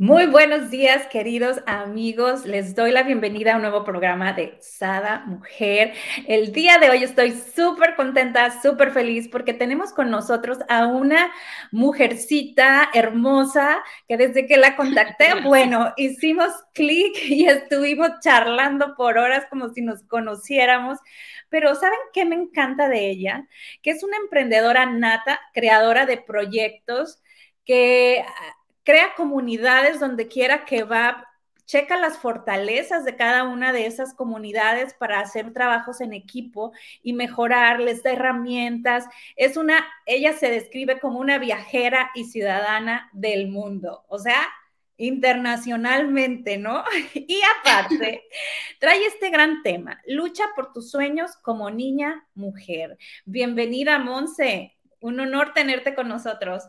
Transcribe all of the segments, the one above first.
Muy buenos días, queridos amigos. Les doy la bienvenida a un nuevo programa de Sada Mujer. El día de hoy estoy súper contenta, súper feliz porque tenemos con nosotros a una mujercita hermosa que desde que la contacté, bueno, hicimos clic y estuvimos charlando por horas como si nos conociéramos. Pero ¿saben qué me encanta de ella? Que es una emprendedora nata, creadora de proyectos que crea comunidades donde quiera que va, checa las fortalezas de cada una de esas comunidades para hacer trabajos en equipo y mejorar, les da herramientas. Es una, ella se describe como una viajera y ciudadana del mundo, o sea, internacionalmente, ¿no? Y aparte, trae este gran tema, lucha por tus sueños como niña, mujer. Bienvenida, Monse. Un honor tenerte con nosotros.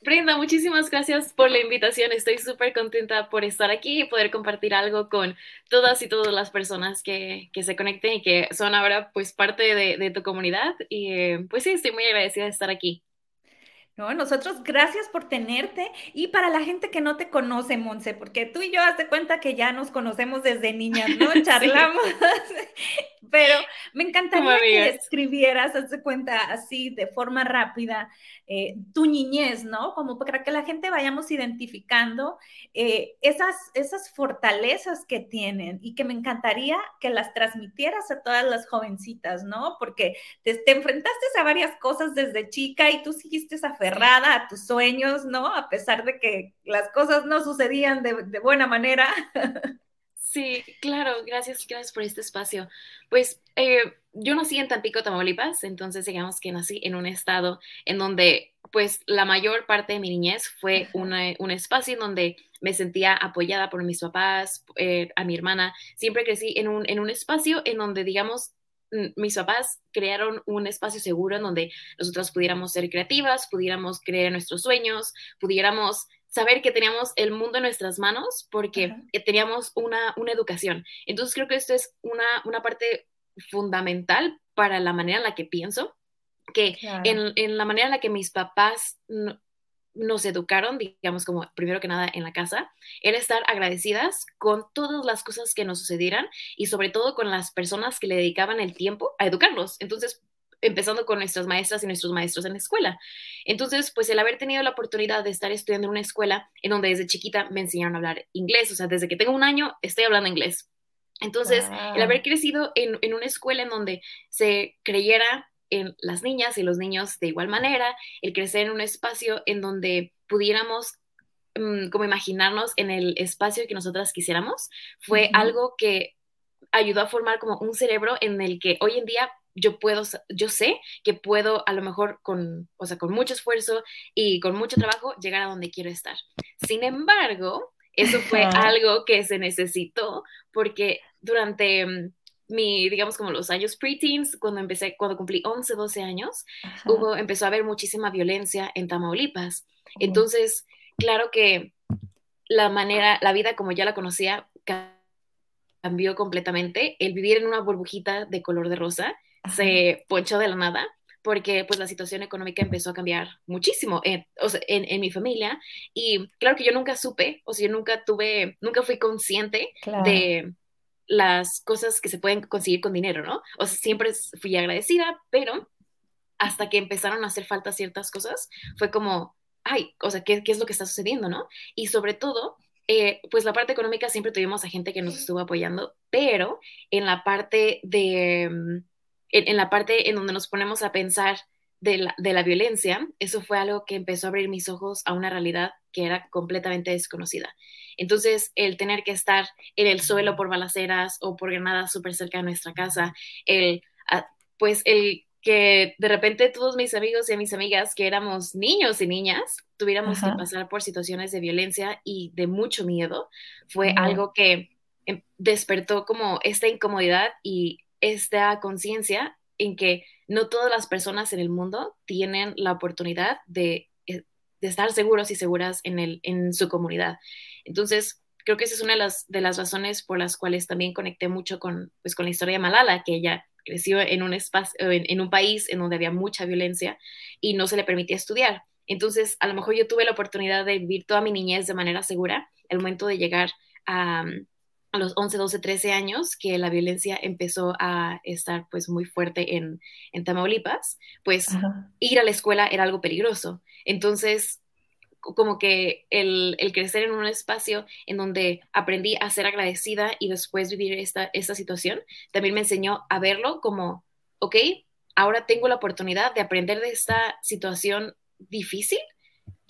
Brenda, muchísimas gracias por la invitación. Estoy súper contenta por estar aquí y poder compartir algo con todas y todas las personas que, que se conecten y que son ahora pues parte de, de tu comunidad. Y eh, pues sí, estoy muy agradecida de estar aquí. No, nosotros gracias por tenerte y para la gente que no te conoce, Monse, porque tú y yo hazte cuenta que ya nos conocemos desde niñas, ¿no? Charlamos, pero me encantaría que escribieras, hazte cuenta así de forma rápida, eh, tu niñez, ¿no? Como para que la gente vayamos identificando eh, esas, esas fortalezas que tienen y que me encantaría que las transmitieras a todas las jovencitas, ¿no? Porque te, te enfrentaste a varias cosas desde chica y tú seguiste esa aferrada a tus sueños, ¿no? A pesar de que las cosas no sucedían de, de buena manera. Sí, claro, gracias, gracias por este espacio. Pues eh, yo nací en Tampico, Tamaulipas, entonces digamos que nací en un estado en donde pues la mayor parte de mi niñez fue un espacio en donde me sentía apoyada por mis papás, eh, a mi hermana. Siempre crecí en un, en un espacio en donde, digamos, mis papás crearon un espacio seguro en donde nosotros pudiéramos ser creativas, pudiéramos creer en nuestros sueños, pudiéramos saber que teníamos el mundo en nuestras manos porque teníamos una, una, educación. Entonces creo que esto es una, una, parte fundamental para la manera en la que pienso, que en, en, la manera en la que mis papás nos educaron, digamos como primero que nada en la casa, era estar agradecidas con todas las cosas que nos sucedieran y sobre todo con las personas que le dedicaban el tiempo a educarnos. Entonces, empezando con nuestras maestras y nuestros maestros en la escuela. Entonces, pues el haber tenido la oportunidad de estar estudiando en una escuela en donde desde chiquita me enseñaron a hablar inglés, o sea, desde que tengo un año estoy hablando inglés. Entonces, el haber crecido en, en una escuela en donde se creyera en las niñas y los niños de igual manera, el crecer en un espacio en donde pudiéramos mm, como imaginarnos en el espacio que nosotras quisiéramos, fue algo que ayudó a formar como un cerebro en el que hoy en día yo puedo, yo sé que puedo a lo mejor con, o sea, con mucho esfuerzo y con mucho trabajo llegar a donde quiero estar. Sin embargo, eso fue algo que se necesitó porque durante mm, mi, digamos, como los años preteens, cuando empecé, cuando cumplí 11, 12 años, hubo, empezó a haber muchísima violencia en Tamaulipas. Entonces, claro que la manera, la vida como ya la conocía, cambió completamente. El vivir en una burbujita de color de rosa se ponchó de la nada porque pues la situación económica empezó a cambiar muchísimo en, en, mi familia. Y claro que yo nunca supe, o sea, yo nunca tuve, nunca fui consciente de las cosas que se pueden conseguir con dinero, ¿no? O sea, siempre fui agradecida, pero hasta que empezaron a hacer falta ciertas cosas, fue como, ay, o sea, ¿qué, qué es lo que está sucediendo, no? Y sobre todo, eh, pues la parte económica siempre tuvimos a gente que nos estuvo apoyando, pero en la parte de, mm, en, la parte en donde nos ponemos a pensar de la, de la, violencia, eso fue algo que empezó a abrir mis ojos a una realidad que era completamente desconocida. Entonces, el tener que estar en el suelo por balaceras o por granadas súper cerca de nuestra casa, el, pues el que de repente todos mis amigos y mis amigas que éramos niños y niñas tuviéramos que pasar por situaciones de violencia y de mucho miedo, fue algo que em, despertó como esta incomodidad y esta conciencia en que no todas las personas en el mundo tienen la oportunidad de, de estar seguros y seguras en, el, en su comunidad. Entonces, creo que esa es una de las, razones por las cuales también conecté mucho con, pues, con la historia de Malala, que ella creció en un, espacio, en, un país en donde había mucha violencia y no se le permitía estudiar. Entonces, a lo mejor yo tuve la oportunidad de vivir toda mi niñez de manera segura. El momento de llegar a, a los 11, 12, 13 años, que la violencia empezó a estar pues muy fuerte en, en Tamaulipas, pues ir a la escuela era algo peligroso. Entonces, como que el, el, crecer en un espacio en donde aprendí a ser agradecida y después vivir esta, esta situación, también me enseñó a verlo como, ok, ahora tengo la oportunidad de aprender de esta situación difícil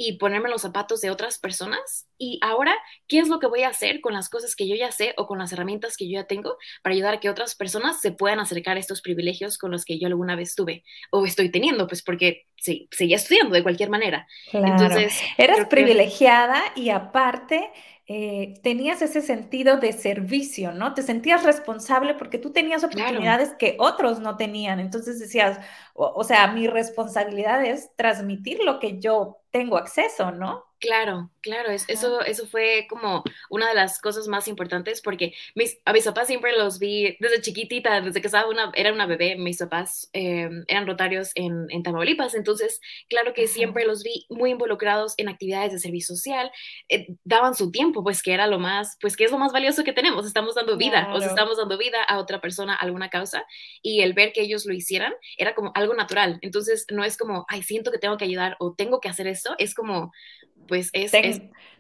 y ponerme los zapatos de otras personas. Y ahora, ¿qué es lo que voy a hacer con las cosas que yo ya sé o con las herramientas que yo ya tengo para ayudar a que otras personas se puedan acercar a estos privilegios con los que yo alguna vez tuve o estoy teniendo? Pues porque sí, seguía estudiando de cualquier manera. Entonces, eras privilegiada y aparte eh, tenías ese sentido de servicio, ¿no? Te sentías responsable porque tú tenías oportunidades que otros no tenían. Entonces decías, o, sea, mi responsabilidad es transmitir lo que yo tengo acceso, ¿no? Claro, claro, eso, eso fue como una de las cosas más importantes porque mis, a mis papás siempre los vi desde chiquitita, desde que estaba una, era una bebé, mis papás em, eran rotarios en, en, Tamaulipas, entonces claro que siempre los vi muy involucrados en actividades de servicio social, eh, daban su tiempo, pues que era lo más, pues que es lo más valioso que tenemos, estamos dando vida, o sea, estamos dando vida a otra persona, a alguna causa, y el ver que ellos lo hicieran era como algo natural, entonces no es como, ay, siento que tengo que ayudar o tengo que hacer esto, es como pues es,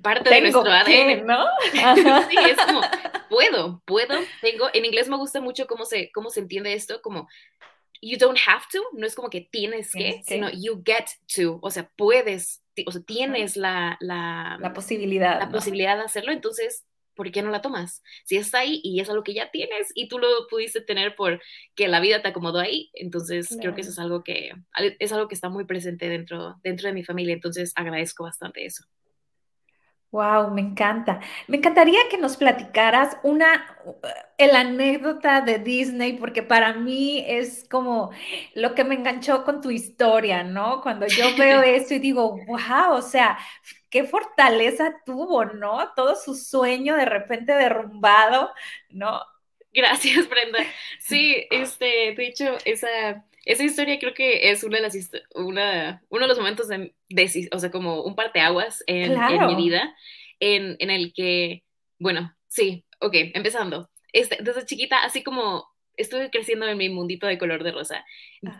parte de nuestro ADN. ¿no? sí, es como, puedo, puedo, tengo, en inglés me gusta mucho cómo se, cómo se entiende esto, como, you don't have to, no es como que tienes, que, sino you get to, o sea, puedes, o sea, tienes la, la, la posibilidad. La posibilidad de hacerlo, entonces ¿por qué no la tomas? Si está ahí y es algo que ya tienes y tú lo pudiste tener porque la vida te acomodó ahí, entonces creo que eso es algo que es algo que está muy presente dentro dentro de mi familia, entonces agradezco bastante eso. Wow, me encanta. Me encantaría que nos platicaras una, el anécdota de Disney, porque para mí es como lo que me enganchó con tu historia, ¿no? Cuando yo veo eso y digo, wow, o sea, qué fortaleza tuvo, ¿no? Todo su sueño de repente derrumbado, ¿no? Gracias, Brenda. Sí, este, de hecho, esa, esa historia creo que es una de las una, uno de los momentos de, o sea, como un parteaguas en, en mi vida, en, en, el que, bueno, sí, ok, empezando. Este, desde chiquita, así como estuve creciendo en mi mundito de color de rosa,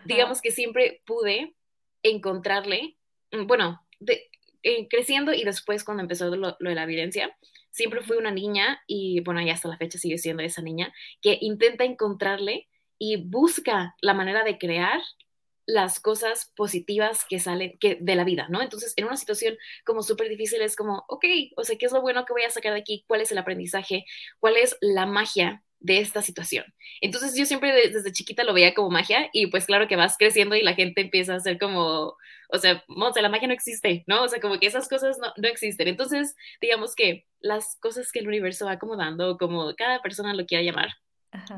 digamos que siempre pude encontrarle, mm, bueno, de, eh, creciendo y después cuando empezó lo, lo, de la violencia, siempre fui una niña y bueno, hasta la fecha sigue siendo esa niña que intenta encontrarle y busca la manera de crear las cosas positivas que salen que, de la vida, ¿no? Entonces, en una situación como súper difícil es como, ok, o sea, ¿qué es lo bueno que voy a sacar de aquí? ¿Cuál es el aprendizaje? ¿Cuál es la magia de esta situación? Entonces, yo siempre desde chiquita lo veía como magia y pues claro que vas creciendo y la gente empieza a ser como, o sea, Monse, la magia no existe, ¿no? O sea, como que esas cosas no, no existen. Entonces, digamos que las cosas que el universo va acomodando, como cada persona lo quiera llamar,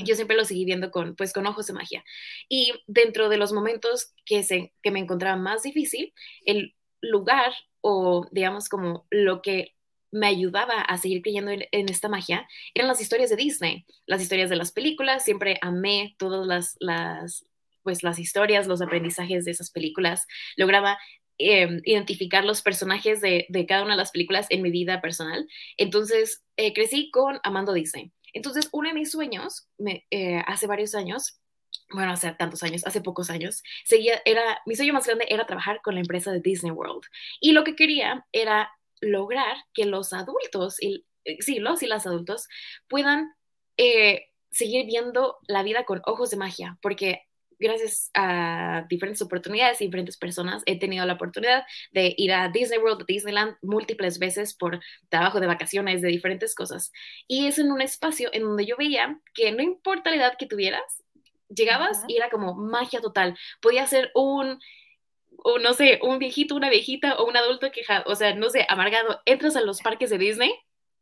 yo siempre lo seguí viendo con, pues, con ojos de magia. Y dentro de los momentos que, se, que me encontraba más difícil, el lugar o, digamos, como lo que me ayudaba a seguir creyendo en, esta magia eran las historias de Disney, las historias de las películas. Siempre amé todas las, las pues, las historias, los aprendizajes de esas películas. Lograba em, identificar los personajes de, de, cada una de las películas en mi vida personal. Entonces, eh, crecí con Amando Disney. Entonces, uno de mis sueños, me, eh, hace varios años, bueno, hace tantos años, hace pocos años, seguía, era, mi sueño más grande era trabajar con la empresa de Disney World. Y lo que quería era lograr que los adultos, y, eh, sí, los y las adultos, puedan eh, seguir viendo la vida con ojos de magia, porque gracias a diferentes oportunidades y diferentes personas, he tenido la oportunidad de ir a Disney World, a Disneyland múltiples veces por trabajo de vacaciones, de diferentes cosas. Y es en un espacio en donde yo veía que no importa la edad que tuvieras, llegabas y era como magia total. Podía ser un, o no sé, un viejito, una viejita o un adulto quejado, o sea, no sé, amargado. Entras a los parques de Disney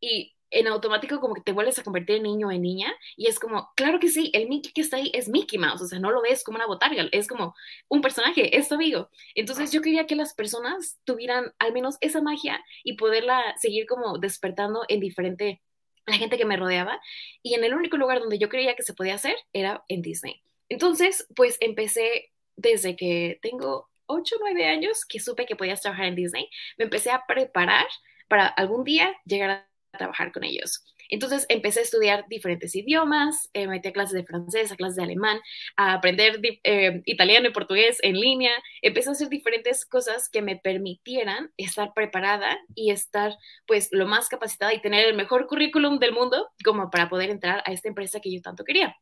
y en automático como que te vuelves a convertir en niño o en niña y es como, claro que sí, el Mickey que está ahí es Mickey Mouse, o sea, no lo ves como una botarga, es como un personaje, es tu amigo. Entonces yo quería que las personas tuvieran al menos esa magia y poderla seguir como despertando en diferente, la gente que me rodeaba y en el único lugar donde yo creía que se podía hacer era en Disney. Entonces, pues empecé desde que tengo 8 o 9 años que supe que podías trabajar en Disney, me empecé a preparar para algún día llegar trabajar con ellos. Entonces empecé a estudiar diferentes idiomas, eh, metí a clases de francés, a clases de alemán, a aprender eh, italiano y portugués en línea, empecé a hacer diferentes cosas que me permitieran estar preparada y estar pues lo más capacitada y tener el mejor currículum del mundo como para poder entrar a esta empresa que yo tanto quería.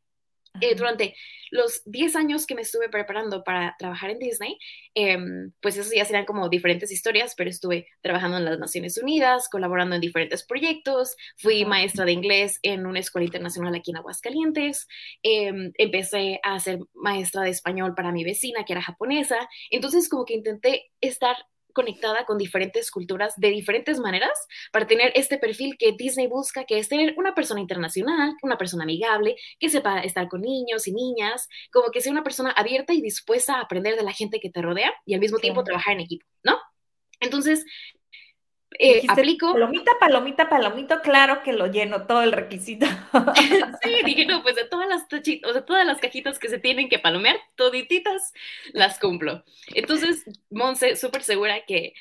Eh, durante los 10 años que me estuve preparando para trabajar en Disney, em, pues eso ya serían como diferentes historias, pero estuve trabajando en las Naciones Unidas, colaborando en diferentes proyectos, fui maestra de inglés en una escuela internacional aquí en Aguascalientes, em, empecé a ser maestra de español para mi vecina, que era japonesa, entonces como que intenté estar conectada con diferentes culturas de diferentes maneras para tener este perfil que Disney busca, que es tener una persona internacional, una persona amigable, que sepa estar con niños y niñas, como que sea una persona abierta y dispuesta a aprender de la gente que te rodea y al mismo tiempo trabajar en equipo, ¿no? Entonces, eh, aplico. Palomita, palomita, palomito, claro que lo lleno todo el requisito. sí, dije, no, pues de todas las tachitas, o sea, todas las cajitas que se tienen que palomear, todititas las cumplo. Entonces, Monse, súper segura que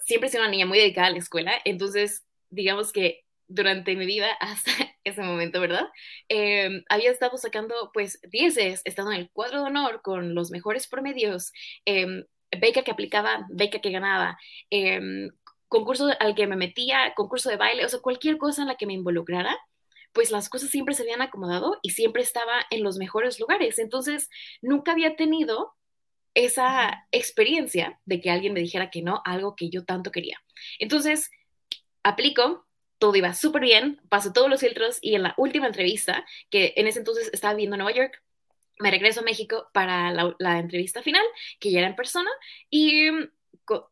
siempre he sido una niña muy dedicada a la escuela, entonces, digamos que durante mi vida hasta ese momento, ¿verdad? Em, había estado sacando, pues, dieces, estado en el cuadro de honor con los mejores promedios, eh, beca que aplicaba, beca que ganaba, eh, concurso al que me metía, concurso de baile, o sea, cualquier cosa en la que me involucrara, pues las cosas siempre se habían acomodado y siempre estaba en los mejores lugares. Entonces, nunca había tenido esa experiencia de que alguien me dijera que no, algo que yo tanto quería. Entonces, aplico, todo iba súper bien, paso todos los filtros y en la última entrevista, que en ese entonces estaba viviendo en Nueva York, me regreso a México para la, la entrevista final, que ya era en persona, y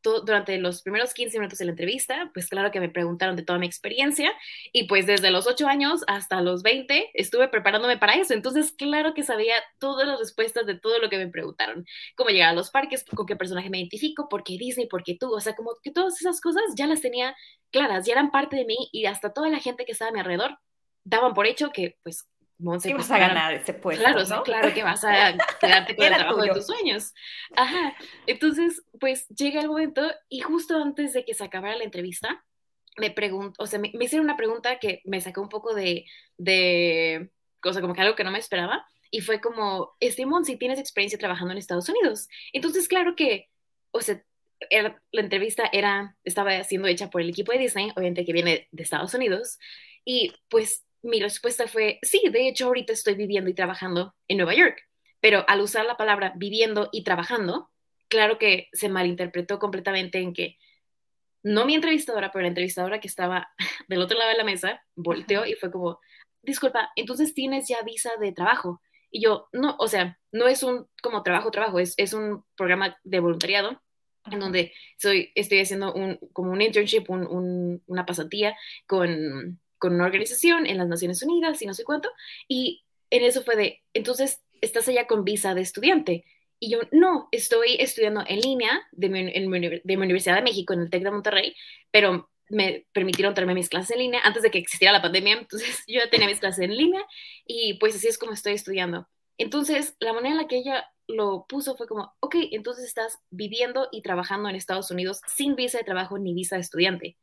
durante los primeros 15 minutos de la entrevista, pues claro que me preguntaron de toda mi experiencia y pues desde los 8 años hasta los 20 estuve preparándome para eso. Entonces, claro que sabía todas las respuestas de todo lo que me preguntaron. Cómo llegar a los parques, con qué personaje me identifico, por qué Disney, por qué tú. O sea, como que todas esas cosas ya las tenía claras, ya eran parte de mí y hasta toda la gente que estaba a mi alrededor daban por hecho que pues Monse, vas a ganar ese puesto. Claro, ¿no? claro que vas a quedarte con el trabajo de tus sueños. Ajá. Entonces, pues llega el momento y justo antes de que se acabara la entrevista, me preguntó, o sea, me, hicieron una pregunta que me sacó un poco de, de, cosa como que algo que no me esperaba. Y fue como, Simón, si tienes experiencia trabajando en Estados Unidos. Entonces, claro que, o sea, la entrevista era, estaba siendo hecha por el equipo de Disney, obviamente que viene de Estados Unidos. Y pues mi respuesta fue, sí, de hecho ahorita estoy viviendo y trabajando en Nueva York, pero al usar la palabra viviendo y trabajando, claro que se malinterpretó completamente en que no mi entrevistadora, pero la entrevistadora que estaba del otro lado de la mesa, volteó y fue como, disculpa, entonces tienes ya visa de trabajo. Y yo, no, o sea, no es un como trabajo, trabajo, es, es un programa de voluntariado en donde soy, estoy haciendo un, como un internship, una pasantía con con una organización en las Naciones Unidas y no sé cuánto, y en eso fue de, entonces, ¿estás allá con visa de estudiante? Y yo, no, estoy estudiando en línea de mi, de mi Universidad de México, en el TEC de Monterrey, pero me permitieron traerme mis clases en línea antes de que existiera la pandemia, entonces yo ya tenía mis clases en línea y pues así es como estoy estudiando. Entonces, la manera en la que ella lo puso fue como, ok, entonces estás viviendo y trabajando en Estados Unidos sin visa de trabajo ni visa de estudiante.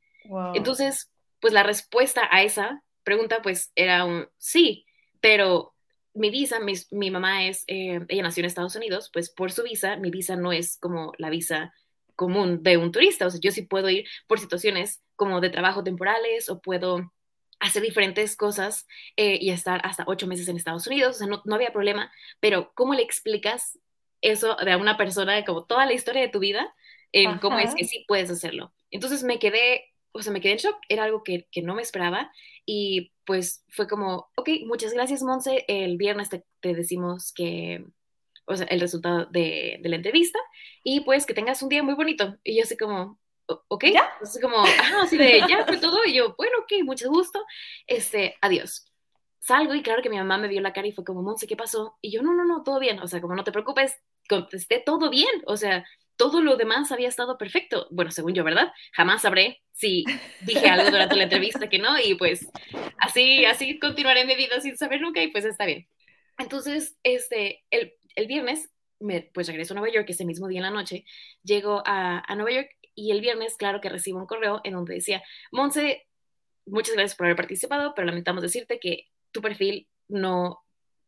Entonces, pues la respuesta a esa pregunta pues era un sí, pero mi visa, mi, mamá es, eh, ella nació en Estados Unidos, pues por su visa, mi visa no es como la visa común de un turista, o sea, yo sí puedo ir por situaciones como de trabajo temporales o puedo hacer diferentes cosas eh, y estar hasta ocho meses en Estados Unidos, o sea, no, no había problema, pero ¿cómo le explicas eso de a una persona, como toda la historia de tu vida, en cómo es que sí puedes hacerlo? Entonces me quedé o sea, me quedé en shock, era algo que, que no me esperaba y pues fue como, ok, muchas gracias, Monse, el viernes te, te decimos que, o sea, el resultado de, de, la entrevista y pues que tengas un día muy bonito. Y yo así como, ok, ¿Ya? así como, ajá, así de, ya fue todo, y yo, bueno, ok, mucho gusto, este, adiós. Salgo y claro que mi mamá me vio la cara y fue como, Monse, ¿qué pasó? Y yo, no, no, no, todo bien, o sea, como no te preocupes, contesté todo bien, o sea, todo lo demás había estado perfecto. Bueno, según yo, ¿verdad? Jamás sabré si dije algo durante la entrevista que no, y pues así, así continuaré mi vida sin saber nunca, y pues está bien. Entonces, este, el, el viernes, me, pues regreso a Nueva York, ese mismo día en la noche, llego a, a Nueva York y el viernes, claro que recibo un correo en donde decía, Monse, muchas gracias por haber participado, pero lamentamos decirte que tu perfil no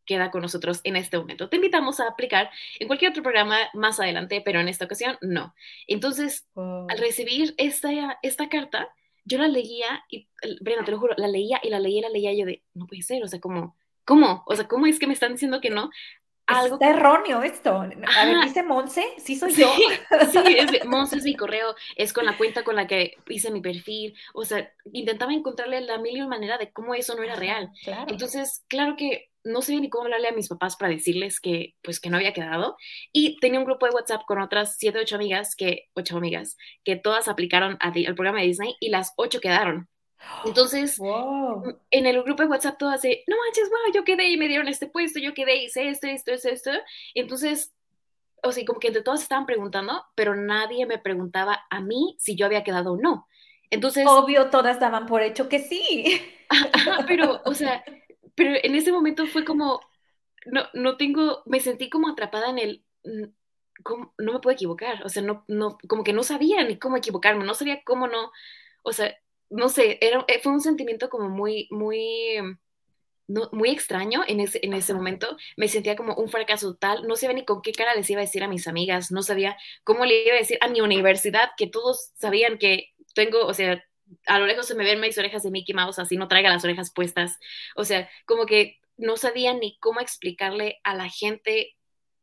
queda con nosotros en este momento. Te invitamos a aplicar en cualquier otro programa más adelante, pero en esta ocasión no. Entonces, al recibir esta, esta carta, yo la leía y, Brenda, te lo juro, la leía y la leía y la leía yo de, no puede ser, o sea, como, ¿cómo? O sea, ¿cómo es que me están diciendo que no? Algo... Está erróneo esto. A ver, dice Monse, sí soy yo. Sí, es, Monse es mi correo, es con la cuenta con la que hice mi perfil. O sea, intentaba encontrarle la mil manera de cómo eso no era real. Claro. Entonces, claro que no sabía ni cómo hablarle a mis papás para decirles que, pues, que no había quedado. Y tenía un grupo de WhatsApp con otras siete, ocho amigas, que, ocho amigas, que todas aplicaron al programa de Disney y las ocho quedaron. Entonces, en el grupo de WhatsApp todas de, no manches, wow, yo quedé y me dieron este puesto, yo quedé, hice esto, esto, esto, esto. Entonces, o sea, como que entre todas estaban preguntando, pero nadie me preguntaba a mí si yo había quedado o no. Entonces... Obvio, todas daban por hecho que sí. pero, o sea, pero en ese momento fue como, no, no tengo, me sentí como atrapada en el, ¿cómo? no me puedo equivocar, o sea, no, no, como que no sabía ni cómo equivocarme, no sabía cómo no, o sea, no sé, era, eh, fue un sentimiento como muy, muy, no, muy extraño en ese, en ese momento. Me sentía como un fracaso total. No sabía ni con qué cara les iba a decir a mis amigas. No sabía cómo le iba a decir a mi universidad, que todos sabían que tengo, o sea, a lo lejos se me ven mis orejas de Mickey Mouse, así no traiga las orejas puestas. O sea, como que no sabía ni cómo explicarle a la gente,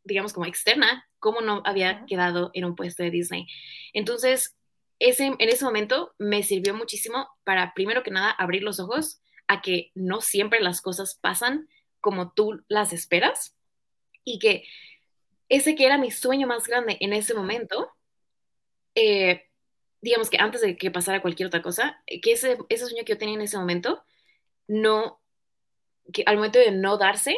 digamos, como externa, cómo no había quedado en un puesto de Disney. Entonces, ese, en ese momento me sirvió muchísimo para, primero que nada, abrir los ojos a que no siempre las cosas pasan como tú las esperas y que ese que era mi sueño más grande en ese momento, eh, digamos que antes de que pasara cualquier otra cosa, que ese, ese sueño que yo tenía en ese momento, no, que al momento de no darse,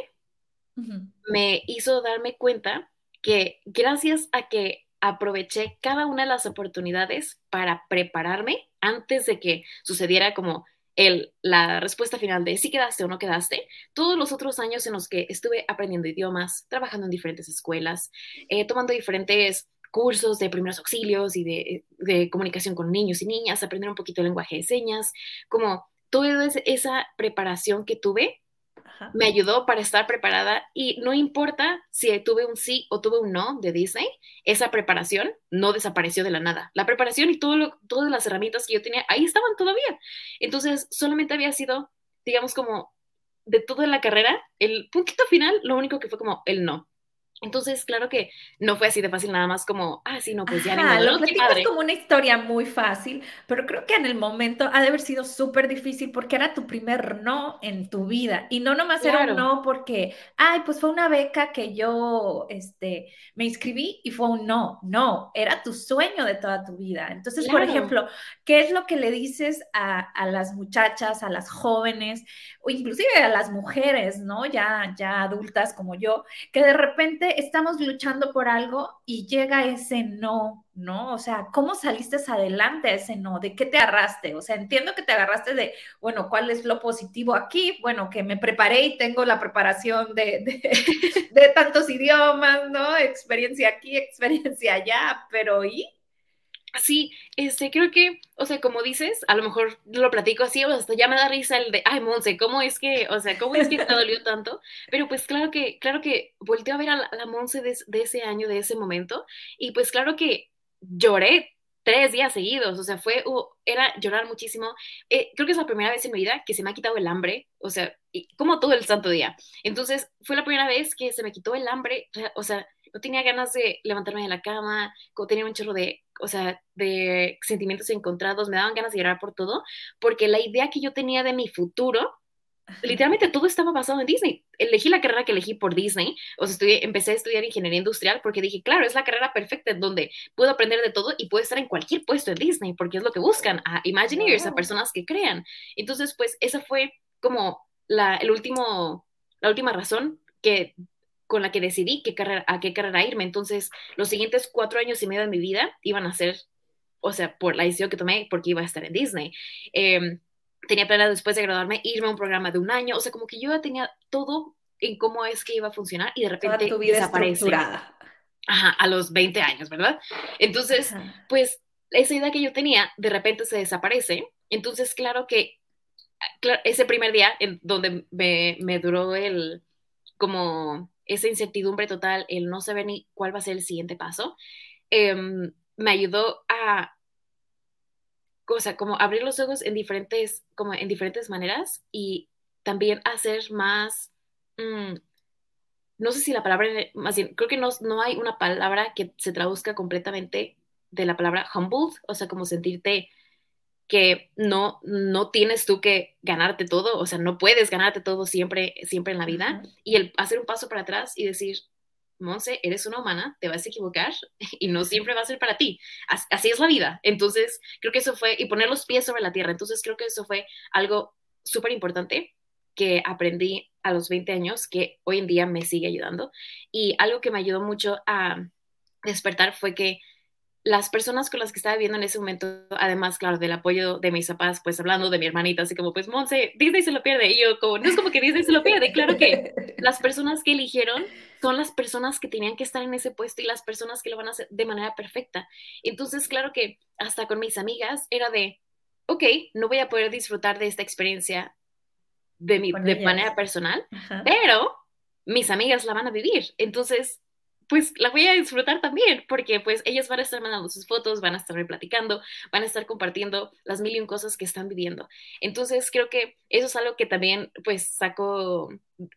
me hizo darme cuenta que gracias a que aproveché cada una de las oportunidades para prepararme antes de que sucediera como el, la respuesta final de si quedaste o no quedaste, todos los otros años en los que estuve aprendiendo idiomas, trabajando en diferentes escuelas, eh, tomando diferentes cursos de primeros auxilios y de, de, comunicación con niños y niñas, aprender un poquito el lenguaje de señas, como toda esa preparación que tuve Ajá. me ayudó para estar preparada y no importa si tuve un sí o tuve un no de Disney, esa preparación no desapareció de la nada. La preparación y todo lo, todas las herramientas que yo tenía ahí estaban todavía. Entonces solamente había sido, digamos, como de toda la carrera, el puntito final, lo único que fue como el no. Entonces, claro que no fue así de fácil, nada más como, ah, sí, no, pues ya Ajá, ni modo, lo padre. como una historia muy fácil, pero creo que en el momento ha de haber sido súper difícil porque era tu primer no en tu vida y no nomás claro. era un no porque, ay, pues fue una beca que yo, este, me inscribí y fue un no, no, era tu sueño de toda tu vida. Entonces, claro. por ejemplo, ¿qué es lo que le dices a, a, las muchachas, a las jóvenes o inclusive a las mujeres, ¿no? Ya, ya adultas como yo, que de repente estamos luchando por algo y llega ese no, ¿no? O sea, ¿cómo saliste adelante a ese no? ¿De qué te agarraste? O sea, entiendo que te agarraste de, bueno, ¿cuál es lo positivo aquí? Bueno, que me preparé y tengo la preparación de, de, de tantos idiomas, ¿no? Experiencia aquí, experiencia allá, pero ¿y? Sí, este, creo que, o sea, como dices, a lo mejor lo platico así, o hasta ya me da risa el de, ay, Monse, ¿cómo es que, o sea, cómo es que te dolió tanto? Pero pues claro que, claro que volteo a ver a la, la Monse de, de, ese año, de ese momento, y pues claro que lloré tres días seguidos, o sea, fue, uh, era llorar muchísimo. Eh, creo que es la primera vez en mi vida que se me ha quitado el hambre, o sea, como todo el santo día. Entonces, fue la primera vez que se me quitó el hambre, o sea, no tenía ganas de levantarme de la cama, tenía un chorro de, o sea, de sentimientos encontrados, me daban ganas de llorar por todo, porque la idea que yo tenía de mi futuro literalmente todo estaba basado en Disney. Elegí la carrera que elegí por Disney, o sea, estudié, empecé a estudiar ingeniería industrial porque dije, claro, es la carrera perfecta donde puedo aprender de todo y puedo estar en cualquier puesto en Disney, porque es lo que buscan, a Imagineers, a personas que crean. Entonces, pues esa fue como la, el último, la última razón que con la que decidí qué carrera, a qué carrera irme. Entonces, los siguientes cuatro años y medio de mi vida iban a ser, o sea, por la decisión que tomé, porque iba a estar en Disney. Eh, tenía planeado después de graduarme irme a un programa de un año, o sea, como que yo ya tenía todo en cómo es que iba a funcionar y de repente tu vida desaparece. Ajá, a los 20 años, ¿verdad? Entonces, pues esa idea que yo tenía de repente se desaparece. Entonces, claro que ese primer día en donde me, me duró el, como esa incertidumbre total, el no saber ni cuál va a ser el siguiente paso, em, me ayudó a cosa, como abrir los ojos en diferentes, como en diferentes maneras y también hacer más, mm, no sé si la palabra, más bien, creo que no, no hay una palabra que se traduzca completamente de la palabra humbled, o sea, como sentirte que no, no tienes tú que ganarte todo, o sea, no puedes ganarte todo siempre, siempre en la vida, y el hacer un paso para atrás y decir, Monse, eres una humana, te vas a equivocar y no siempre va a ser para ti. Así, es la vida. Entonces, creo que eso fue, y poner los pies sobre la tierra. Entonces, creo que eso fue algo súper importante que aprendí a los 20 años, que hoy en día me sigue ayudando. Y algo que me ayudó mucho a despertar fue que las personas con las que estaba viviendo en ese momento, además, claro, del apoyo de mis papás, pues hablando de mi hermanita, así como, pues, Monse, Disney se lo pierde. Y yo, como, no es como que Disney se lo pierde. Claro que las personas que eligieron son las personas que tenían que estar en ese puesto y las personas que lo van a hacer de manera perfecta. Entonces, claro que hasta con mis amigas era de, ok, no voy a poder disfrutar de esta experiencia de, mi, de manera personal, pero mis amigas la van a vivir. Entonces, pues la voy a disfrutar también, porque pues ellas van a estar mandando sus fotos, van a estar platicando, van a estar compartiendo las mil y un cosas que están viviendo. Entonces creo que eso es algo que también pues saco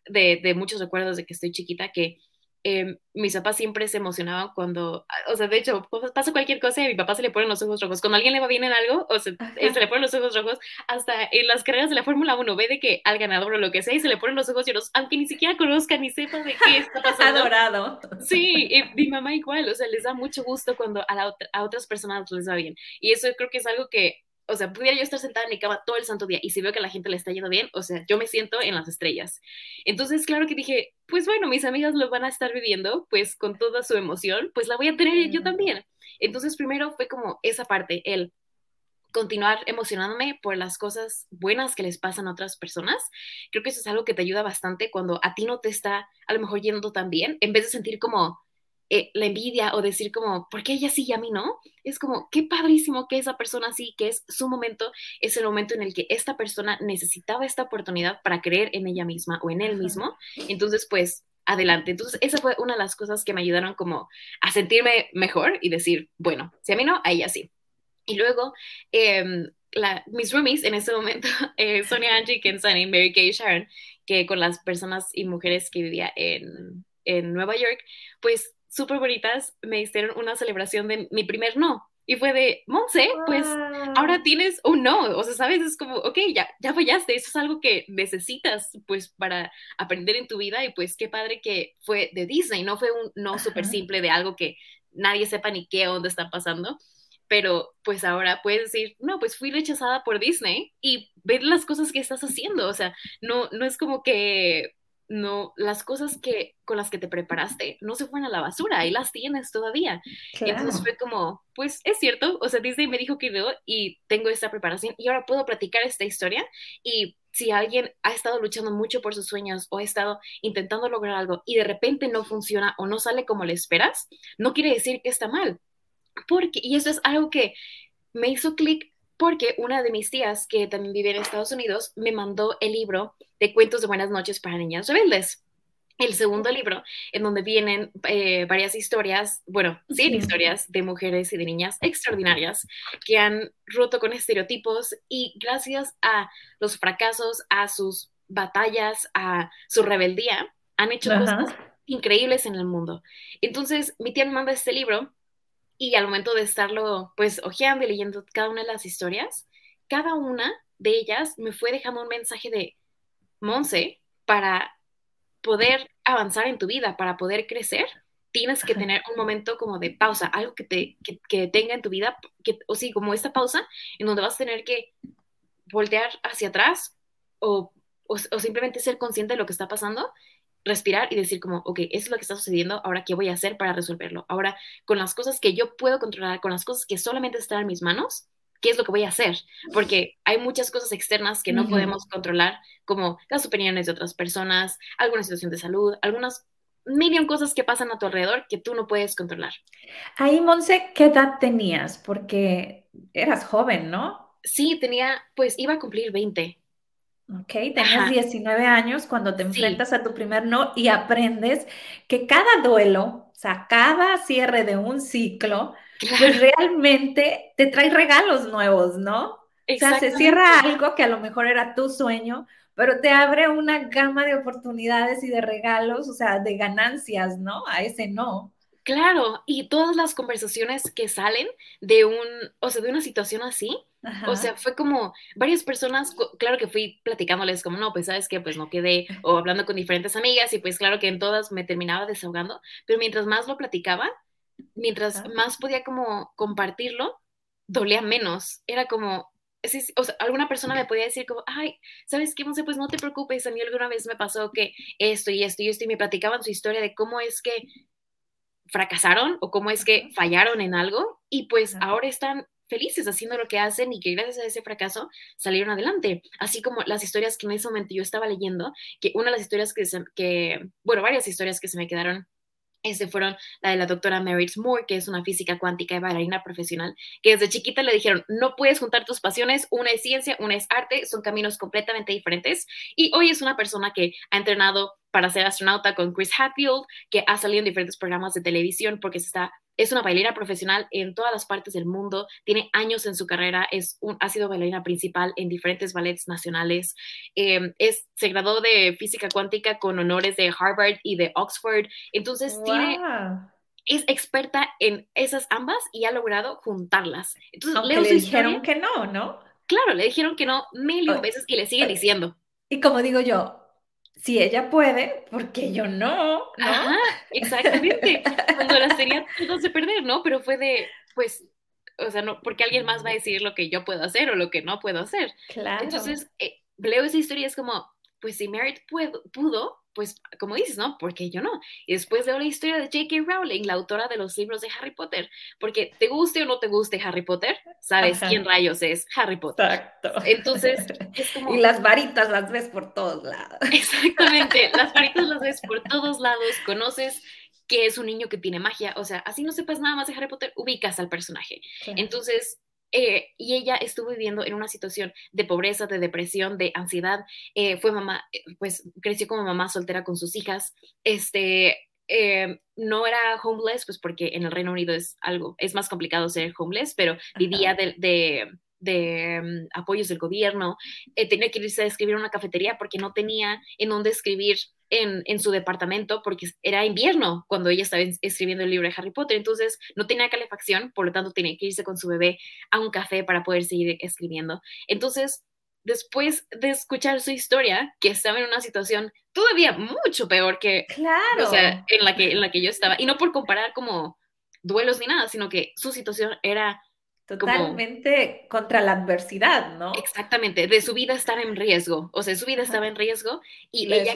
de, de muchos recuerdos de que estoy chiquita, que eh, mis papás siempre se emocionaban cuando, o sea, de hecho, pues, pasa cualquier cosa y a mi papá se le ponen los ojos rojos. Cuando a alguien le va bien en algo, o se, se le ponen los ojos rojos, hasta en las carreras de la Fórmula 1 ve de que al ganador o lo que sea y se le ponen los ojos lloros, aunque ni siquiera conozca ni sepa de qué está pasando. Adorado. Sí, y mi mamá igual, o sea, les da mucho gusto cuando a, a otras personas les va bien. Y eso creo que es algo que o sea, pudiera yo estar sentada en mi cama todo el santo día y si veo que a la gente le está yendo bien, o sea, yo me siento en las estrellas. Entonces, claro que dije, pues bueno, mis amigas lo van a estar viviendo, pues con toda su emoción, pues la voy a tener yo también. Entonces, primero fue como esa parte, el continuar emocionándome por las cosas buenas que les pasan a otras personas. Creo que eso es algo que te ayuda bastante cuando a ti no te está a lo mejor yendo tan bien, en vez de sentir como, eh, la envidia o decir como, ¿por qué ella sí y a mí no? Es como, qué padrísimo que esa persona sí, que es su momento, es el momento en el que esta persona necesitaba esta oportunidad para creer en ella misma o en él mismo. Entonces, pues, adelante. Entonces, esa fue una de las cosas que me ayudaron como a sentirme mejor y decir, bueno, si a mí no, a ella sí. Y luego, em, la, mis roomies en ese momento, eh, Sonia Angie, Ken Sunny, Mary Kay Sharon, que con las personas y mujeres que vivía en, en Nueva York, pues súper bonitas, me hicieron una celebración de mi primer no. Y fue de, Monse, pues ahora tienes un no. O sea, sabes, es como, ok, ya, ya fallaste. Eso es algo que necesitas, pues, para aprender en tu vida. Y pues, qué padre que fue de Disney. No fue un no súper simple de algo que nadie sepa ni qué onda está pasando. Pero, pues, ahora puedes decir, no, pues fui rechazada por Disney y ver las cosas que estás haciendo. O sea, no, no es como que no, las cosas que con las que te preparaste no se fueron a la basura, ahí las tienes todavía. Entonces fue como, pues es cierto, o sea, Disney me dijo que veo y tengo esta preparación y ahora puedo platicar esta historia y si alguien ha estado luchando mucho por sus sueños o ha estado intentando lograr algo y de repente no funciona o no sale como le esperas, no quiere decir que está mal. Porque, y eso es algo que me hizo clic porque una de mis tías, que también vive en Estados Unidos, me mandó el libro de cuentos de buenas noches para niñas rebeldes. El segundo libro, en donde vienen eh, varias historias, bueno, 100 historias de mujeres y de niñas extraordinarias que han roto con estereotipos y gracias a los fracasos, a sus batallas, a su rebeldía, han hecho cosas increíbles en el mundo. Entonces, mi tía me manda este libro y al momento de estarlo, pues, hojeando y leyendo cada una de las historias, cada una de ellas me fue dejando un mensaje de, Monse, para poder avanzar en tu vida, para poder crecer, tienes que tener un momento como de pausa, algo que te que, tenga en tu vida, que, o sí, como esta pausa, en donde vas a tener que voltear hacia atrás o, o, simplemente ser consciente de lo que está pasando, respirar y decir como, ok, eso es lo que está sucediendo, ahora qué voy a hacer para resolverlo. Ahora, con las cosas que yo puedo controlar, con las cosas que solamente están en mis manos, ¿qué es lo que voy a hacer? Porque hay muchas cosas externas que no podemos controlar, como las opiniones de otras personas, alguna situación de salud, algunas million cosas que pasan a tu alrededor que tú no puedes controlar. Ahí, Monse, ¿qué edad tenías? Porque eras joven, ¿no? Sí, tenía, pues iba a cumplir 20. Ok, tenías 19 años cuando te enfrentas a tu primer no y aprendes que cada duelo, o sea, cada cierre de un ciclo, pues realmente te trae regalos nuevos, ¿no? O sea, se cierra algo que a lo mejor era tu sueño, pero te abre una gama de oportunidades y de regalos, o sea, de ganancias, ¿no? A ese no. Claro, y todas las conversaciones que salen de un, o sea, de una situación así, o sea, fue como varias personas, claro que fui platicándoles como, no, pues sabes que pues no quedé, o hablando con diferentes amigas, y pues claro que en todas me terminaba desahogando, pero mientras más lo platicaba, mientras más podía como compartirlo, dolía menos. Era como, o sea, alguna persona me podía decir como, ay, ¿sabes qué, Monse? Pues no te preocupes, a mí alguna vez me pasó que esto y esto y esto, y me platicaban su historia de cómo es que fracasaron o cómo es que fallaron en algo, y pues ahora están felices haciendo lo que hacen y que gracias a ese fracaso salieron adelante. Así como las historias que en ese momento yo estaba leyendo, que una de las historias que, que bueno, varias historias que se me quedaron este fueron la de la doctora Merit Moore, que es una física cuántica y bailarina profesional, que desde chiquita le dijeron, no puedes juntar tus pasiones, una es ciencia, una es arte, son caminos completamente diferentes. Y hoy es una persona que ha entrenado para ser astronauta con Chris Hadfield, que ha salido en diferentes programas de televisión porque se está es una bailarina profesional en todas las partes del mundo, tiene años en su carrera, es un, ha sido bailarina principal en diferentes ballets nacionales, em, es, se graduó de física cuántica con honores de Harvard y de Oxford, entonces tiene es experta en esas ambas y ha logrado juntarlas. Entonces, Aunque le dijeron que no, ¿no? Claro, le dijeron que no mil veces y le sigue diciendo. Y como digo yo, si ella puede, porque yo no? ¿no? Ajá, exactamente. Cuando las tenía todas de perder, ¿no? Pero fue de, pues, o sea, no, porque alguien más va a decir lo que yo puedo hacer o lo que no puedo hacer. Claro. Entonces, eh, leo esa historia y es como, pues si Merit pudo, pues como dices, ¿no? Porque yo no. Y después leo la historia de J.K. Rowling, la autora de los libros de Harry Potter, porque te guste o no te guste Harry Potter, sabes quién rayos es Harry Potter. Exacto. Entonces, es como... Y las varitas las ves por todos lados. Exactamente, las varitas las ves por todos lados, conoces que es un niño que tiene magia, o sea, así no sepas nada más de Harry Potter, ubicas al personaje. Entonces, eh, y ella estuvo viviendo en una situación de pobreza, de depresión, de ansiedad. Eh, fue mamá, eh, pues creció como mamá soltera con sus hijas. Este, no era homeless, pues porque en el Reino Unido es algo, es más complicado ser homeless, pero vivía de, de, mm, apoyos del gobierno. tenía que irse a escribir una cafetería porque no tenía en dónde escribir en, su departamento porque era invierno cuando ella estaba escribiendo el libro de Harry Potter, entonces no tenía calefacción, por lo tanto tenía que irse con su bebé a un café para poder seguir escribiendo. Entonces, después de escuchar su historia, que estaba en una situación todavía mucho peor que claro. en la que en la que yo estaba y no por comparar como duelos ni nada, sino que su situación era Totalmente contra la adversidad, ¿no? Exactamente, de su vida estaba en riesgo, o sea, su vida estaba en riesgo y ella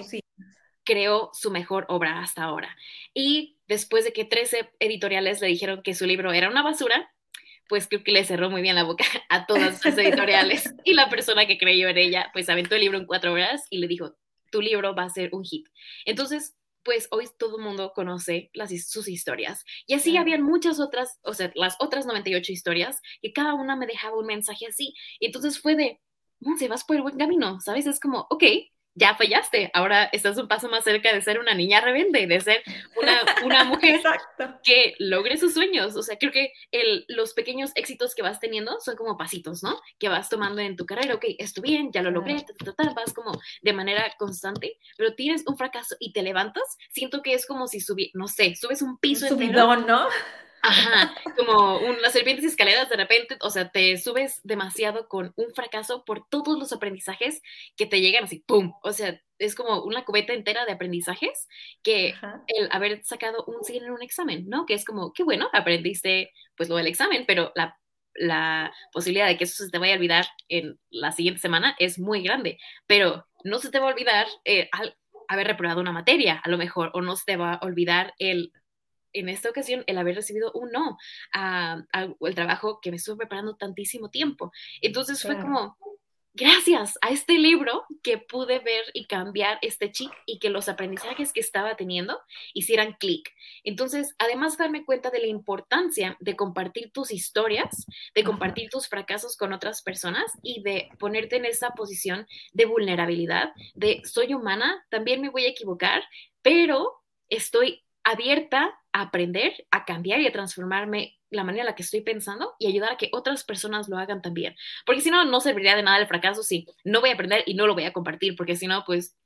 creó su mejor obra hasta ahora. Y después de que 13 editoriales le dijeron que su libro era una basura, pues creo que le cerró muy bien la boca a todas las editoriales. y la persona que creyó en ella, pues aventó el libro en cuatro horas y le dijo, tu libro va a ser un hit. Entonces, pues hoy todo el mundo conoce las, sus historias. Y así habían muchas otras, o sea, las otras 98 historias, que cada una me dejaba un mensaje así. Y entonces fue de, se vas por el buen camino, ¿sabes? Es como, ok, ya fallaste, ahora estás un paso más cerca de ser una niña rebelde, de ser una, una mujer que logre sus sueños. O sea, creo que el, los pequeños éxitos que vas teniendo son como pasitos, ¿no? Que vas tomando en tu carrera, ok, estoy bien, ya lo logré, vas como de manera constante, pero tienes un fracaso y te levantas, siento que es como si subí, no sé, subes un piso un subidón, ¿no? Ajá, como las serpientes y escaleras de repente, o sea, te subes demasiado con un fracaso por todos los aprendizajes que te llegan así, ¡pum! O sea, es como una cubeta entera de aprendizajes que el haber sacado un 100 en un examen, ¿no? Que es como, qué bueno, aprendiste pues lo del examen, pero la, la posibilidad de que eso se te vaya a olvidar en la siguiente semana es muy grande, pero no se te va a olvidar eh, haber reprobado una materia, a lo mejor, o no se te va a olvidar el en esta ocasión el haber recibido un no al trabajo que me estuve preparando tantísimo tiempo. Entonces fue como, gracias a este libro que pude ver y cambiar este chip y que los aprendizajes que estaba teniendo hicieran clic. Entonces, además darme cuenta de la importancia de compartir tus historias, de compartir tus fracasos con otras personas y de ponerte en esa posición de vulnerabilidad, de soy humana, también me voy a equivocar, pero estoy abierta a aprender, a cambiar y a transformarme la manera en la que estoy pensando y ayudar a que otras personas lo hagan también. Porque si no, no serviría de nada el fracaso si no voy a aprender y no lo voy a compartir, porque si no, pues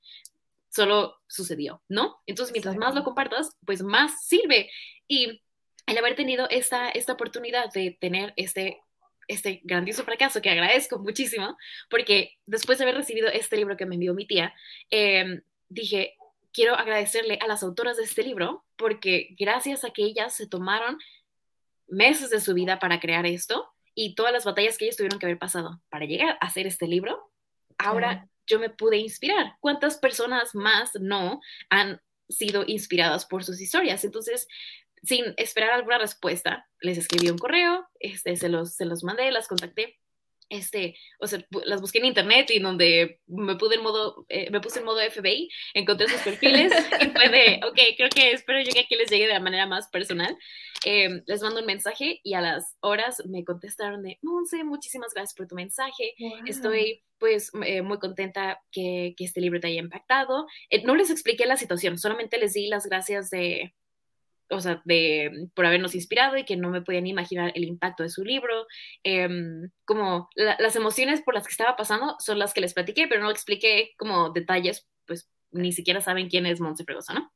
solo sucedió, ¿no? Entonces, mientras más lo compartas, pues más sirve. Y el haber tenido esta, esta oportunidad de tener este este grandioso fracaso que agradezco muchísimo, porque después de haber recibido este libro que me envió mi tía, em, dije, quiero agradecerle a las autoras de este libro porque gracias a que ellas se tomaron meses de su vida para crear esto y todas las batallas que ellas tuvieron que haber pasado para llegar a hacer este libro, ahora yo me pude inspirar. ¿Cuántas personas más no han sido inspiradas por sus historias? Entonces, sin esperar alguna respuesta, les escribí un correo, este, se, los, se los mandé, las contacté este, o sea, las busqué en internet y donde me pude en modo, eh, me puse en modo FBI, encontré sus perfiles y fue de, ok, creo que espero yo que aquí les llegue de la manera más personal. Em, les mando un mensaje y a las horas me contestaron de, Monse, muchísimas gracias por tu mensaje, estoy pues eh, muy contenta que, que, este libro te haya impactado. Eh, no les expliqué la situación, solamente les di las gracias de, o sea, de, por habernos inspirado y que no me podían imaginar el impacto de su libro. Em, como las emociones por las que estaba pasando son las que les platiqué, pero no expliqué como detalles, pues ni siquiera saben quién es Monse Fregoso, ¿no?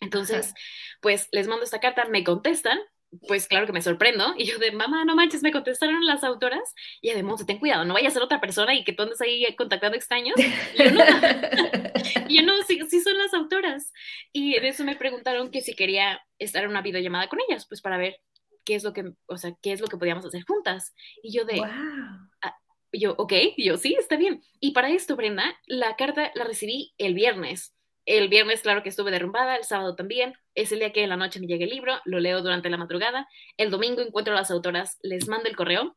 Entonces, pues les mando esta carta, me contestan pues claro que me sorprendo. Y yo de, mamá, no manches, me contestaron las autoras. Y además, ten cuidado, no vaya a ser otra persona y que tú andes ahí contactando extraños. Y yo no, yo no sí, sí, son las autoras. Y de eso me preguntaron que si quería estar en una videollamada con ellas, pues para ver qué es lo que, o sea, qué es lo que podíamos hacer juntas. Y yo de, ah", yo, ok, yo sí, está bien. Y para esto, Brenda, la carta la recibí el viernes. El viernes, claro que estuve derrumbada, el sábado también. Es el día que en la noche me llega el libro, lo leo durante la madrugada. El domingo encuentro a las autoras, les mando el correo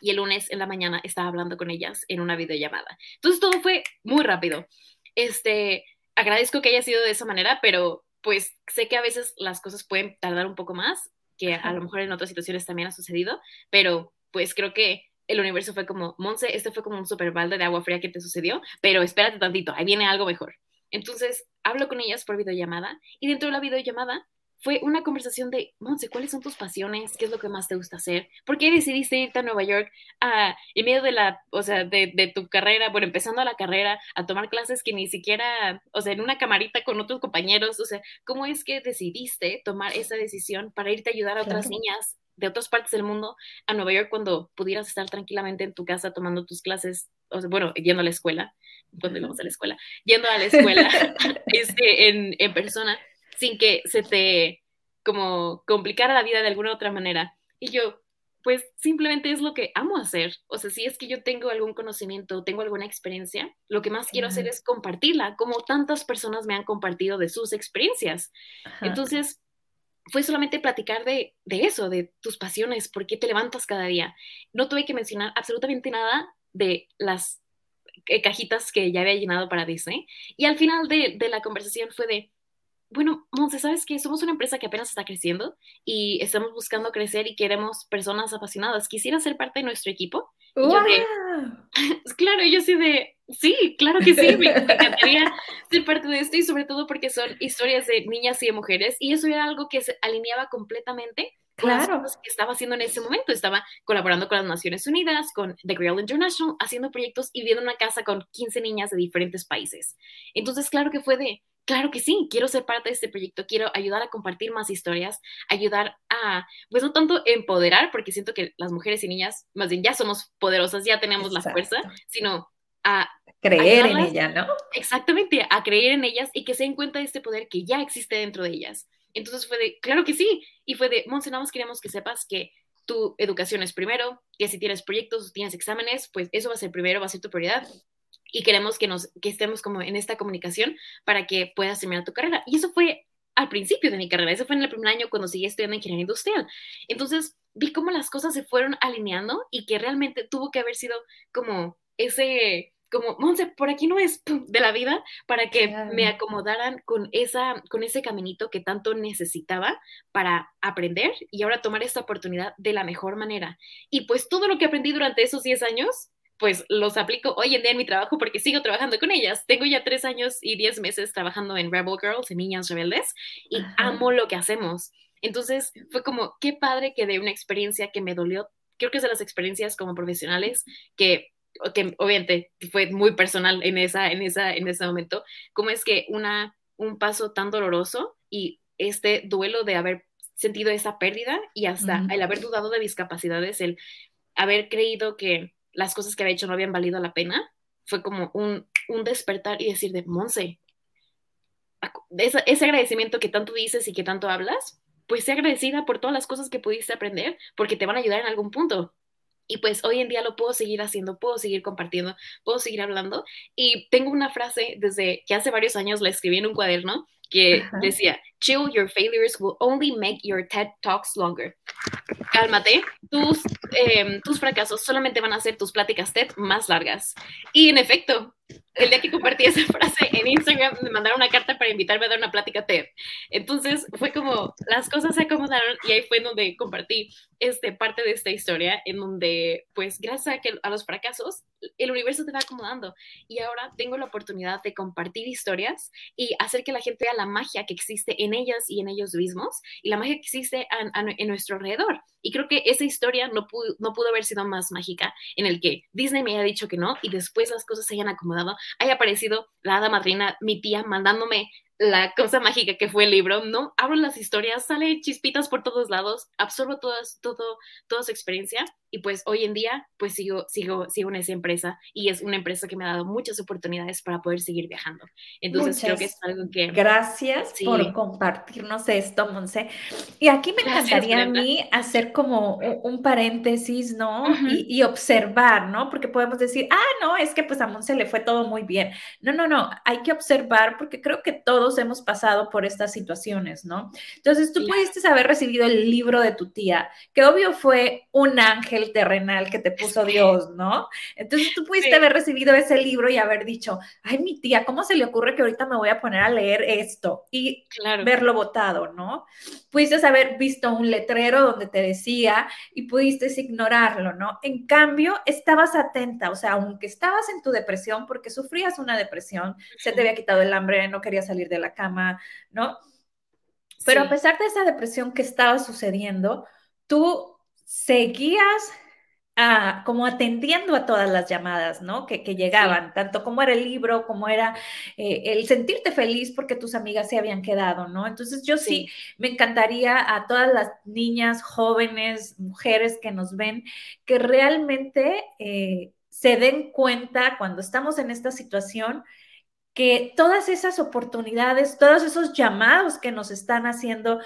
y el lunes en la mañana estaba hablando con ellas en una videollamada. Entonces todo fue muy rápido. Este, agradezco que haya sido de esa manera, pero pues sé que a veces las cosas pueden tardar un poco más, que a lo mejor en otras situaciones también ha sucedido, pero pues creo que el universo fue como, Monse, este fue como un super balde de agua fría que te sucedió, pero espérate tantito, ahí viene algo mejor. Entonces hablo con ellas por videollamada y dentro de la videollamada fue una conversación de, Monse, ¿cuáles son tus pasiones? ¿Qué es lo que más te gusta hacer? ¿Por qué decidiste irte a Nueva York en medio de la, o sea, de, de, tu carrera, bueno, empezando la carrera, a tomar clases que ni siquiera, o sea, en una camarita con otros compañeros, o sea, ¿cómo es que decidiste tomar esa decisión para irte a ayudar a otras niñas de otras partes del mundo a Nueva York cuando pudieras estar tranquilamente en tu casa tomando tus clases, o sea, bueno, yendo a la escuela? cuando íbamos a la escuela, yendo a la escuela este, en, en persona, sin que se te como complicara la vida de alguna otra manera. Y yo, pues simplemente es lo que amo hacer. O sea, si es que yo tengo algún conocimiento, tengo alguna experiencia, lo que más quiero hacer es compartirla, como tantas personas me han compartido de sus experiencias. Entonces, fue solamente platicar de, de, eso, de tus pasiones, por qué te levantas cada día. No tuve que mencionar absolutamente nada de las eh, cajitas que ya había llenado para Disney. Y al final de, de la conversación fue de, bueno, Monse, ¿sabes qué? Somos una empresa que apenas está creciendo y estamos buscando crecer y queremos personas apasionadas. ¿Quisiera ser parte de nuestro equipo? ¡Wow! claro, yo sí de, Sí, claro que sí, me, encantaría ser parte de esto y sobre todo porque son historias de niñas y de mujeres y eso era algo que se alineaba completamente cosas que estaba haciendo en ese momento. Estaba colaborando con las Naciones Unidas, con The Grill International, haciendo proyectos y viviendo en una casa con 15 niñas de diferentes países. Entonces, claro que fue de, claro que sí, quiero ser parte de este proyecto, quiero ayudar a compartir más historias, ayudar a, pues no tanto empoderar, porque siento que las mujeres y niñas, más bien ya somos poderosas, ya tenemos la fuerza, sino a creer en ella, ¿no? Exactamente, a creer en ellas y que se den cuenta de este poder que ya existe dentro de ellas. Entonces fue de, claro que sí, y fue de, Monse, nada más queremos que sepas que tu educación es primero, que si tienes proyectos, tienes exámenes, pues eso va a ser primero, va a ser tu prioridad, y queremos que, nos, que estemos como en esta comunicación para que puedas terminar tu carrera. Y eso fue al principio de mi carrera, eso fue en el primer año cuando seguí estudiando ingeniería industrial. Entonces vi cómo las cosas se fueron alineando y que realmente tuvo que haber sido como ese, como, Monse, por aquí no es de la vida, para que me acomodaran con, esa, con ese caminito que tanto necesitaba para aprender y ahora tomar esta oportunidad de la mejor manera. Y pues todo lo que aprendí durante esos 10 años pues los aplico hoy en día en mi trabajo porque sigo trabajando con ellas. Tengo ya tres años y diez meses trabajando en Rebel Girls, en Niñas Rebeldes, y amo lo que hacemos. Entonces fue como, qué padre que de una experiencia que me dolió, creo que es de las experiencias como profesionales que, que obviamente fue muy personal en, esa, en, esa, en ese momento, como es que una, un paso tan doloroso y este duelo de haber sentido esa pérdida y hasta el haber dudado de mis capacidades, el haber creído que las cosas que había hecho no habían valido la pena, fue como un, despertar y decir de Monse, ese, ese agradecimiento que tanto dices y que tanto hablas, pues sea agradecida por todas las cosas que pudiste aprender, porque te van a ayudar en algún punto. Y pues hoy en día lo puedo seguir haciendo, puedo seguir compartiendo, puedo seguir hablando. Y tengo una frase desde que hace varios años la escribí en un cuaderno que decía, chill, your failures will only make your TED Talks longer. Cálmate, tus, em, tus fracasos solamente van a hacer tus pláticas TED más largas. Y en efecto, el día que compartí esa frase en Instagram, me mandaron una carta para invitarme a dar una plática TED. Entonces fue como, las cosas se acomodaron y ahí fue donde compartí este, parte de esta historia, en donde, pues, gracias a, que, a los fracasos, el universo te va acomodando. Y ahora tengo la oportunidad de compartir historias y hacer que la gente vea la magia que existe en ellas y en ellos mismos y la magia que existe en nuestro alrededor. Y creo que esa historia no pudo, no pudo haber sido más mágica en el que Disney me haya dicho que no y después las cosas se hayan acomodado, haya aparecido la hada madrina, mi tía, mandándome la cosa mágica que fue el libro, ¿no? Abro las historias, sale chispitas por todos lados, absorbo todas, todo, toda su experiencia y pues hoy en día pues sigo, sigo, sigo en esa empresa y es una empresa que me ha dado muchas oportunidades para poder seguir viajando. Entonces creo que es algo que... Gracias por compartirnos esto, Monse. Y aquí me encantaría a mí hacer como un paréntesis, ¿no? y, y, observar, ¿no? Porque podemos decir, ah, no, es que pues a Monse le fue todo muy bien. No, no, no, hay que observar porque creo que todos hemos pasado por estas situaciones, ¿no? Entonces tú pudiste haber recibido el libro de tu tía, que obvio fue un ángel terrenal que te puso Dios, ¿no? Entonces tú pudiste haber recibido ese libro y haber dicho, ay, mi tía, ¿cómo se le ocurre que ahorita me voy a poner a leer esto? Y verlo votado, ¿no? Pudiste haber visto un letrero donde te decía y pudiste ignorarlo, ¿no? En cambio, estabas atenta, o sea, aunque estabas en tu depresión, porque sufrías una depresión, se te había quitado el hambre, no querías salir de la cama, ¿no? Pero a pesar de esa depresión que estaba sucediendo, tú seguías ah, como atendiendo a todas las llamadas, ¿no? Que, llegaban, tanto como era el libro, como era eh, el sentirte feliz porque tus amigas se habían quedado, ¿no? Entonces yo sí. me encantaría a todas las niñas, jóvenes, mujeres que nos ven, que realmente eh, se den cuenta cuando estamos en esta situación que todas esas oportunidades, todos esos llamados que nos están haciendo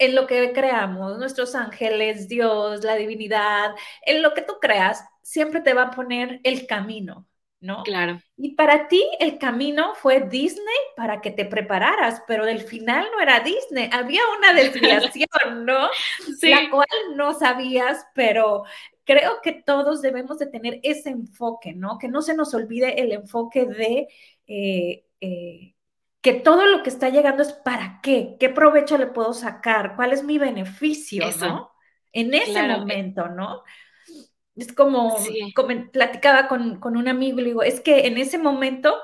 en lo que creamos, nuestros ángeles, Dios, la divinidad, en lo que tú creas, siempre te va a poner el camino, ¿no? Claro. Y para ti el camino fue Disney para que te prepararas, pero del final no era Disney, había una desviación, ¿no? Sí. La cual no sabías, pero creo que todos debemos de tener ese enfoque, ¿no? Que no se nos olvide el enfoque de eh, eh, que todo lo que está llegando es para qué, qué provecho le puedo sacar, cuál es mi beneficio, ¿no? En ese momento, ¿no? Es como, platicaba con, con, un amigo y le digo, es que en ese momento,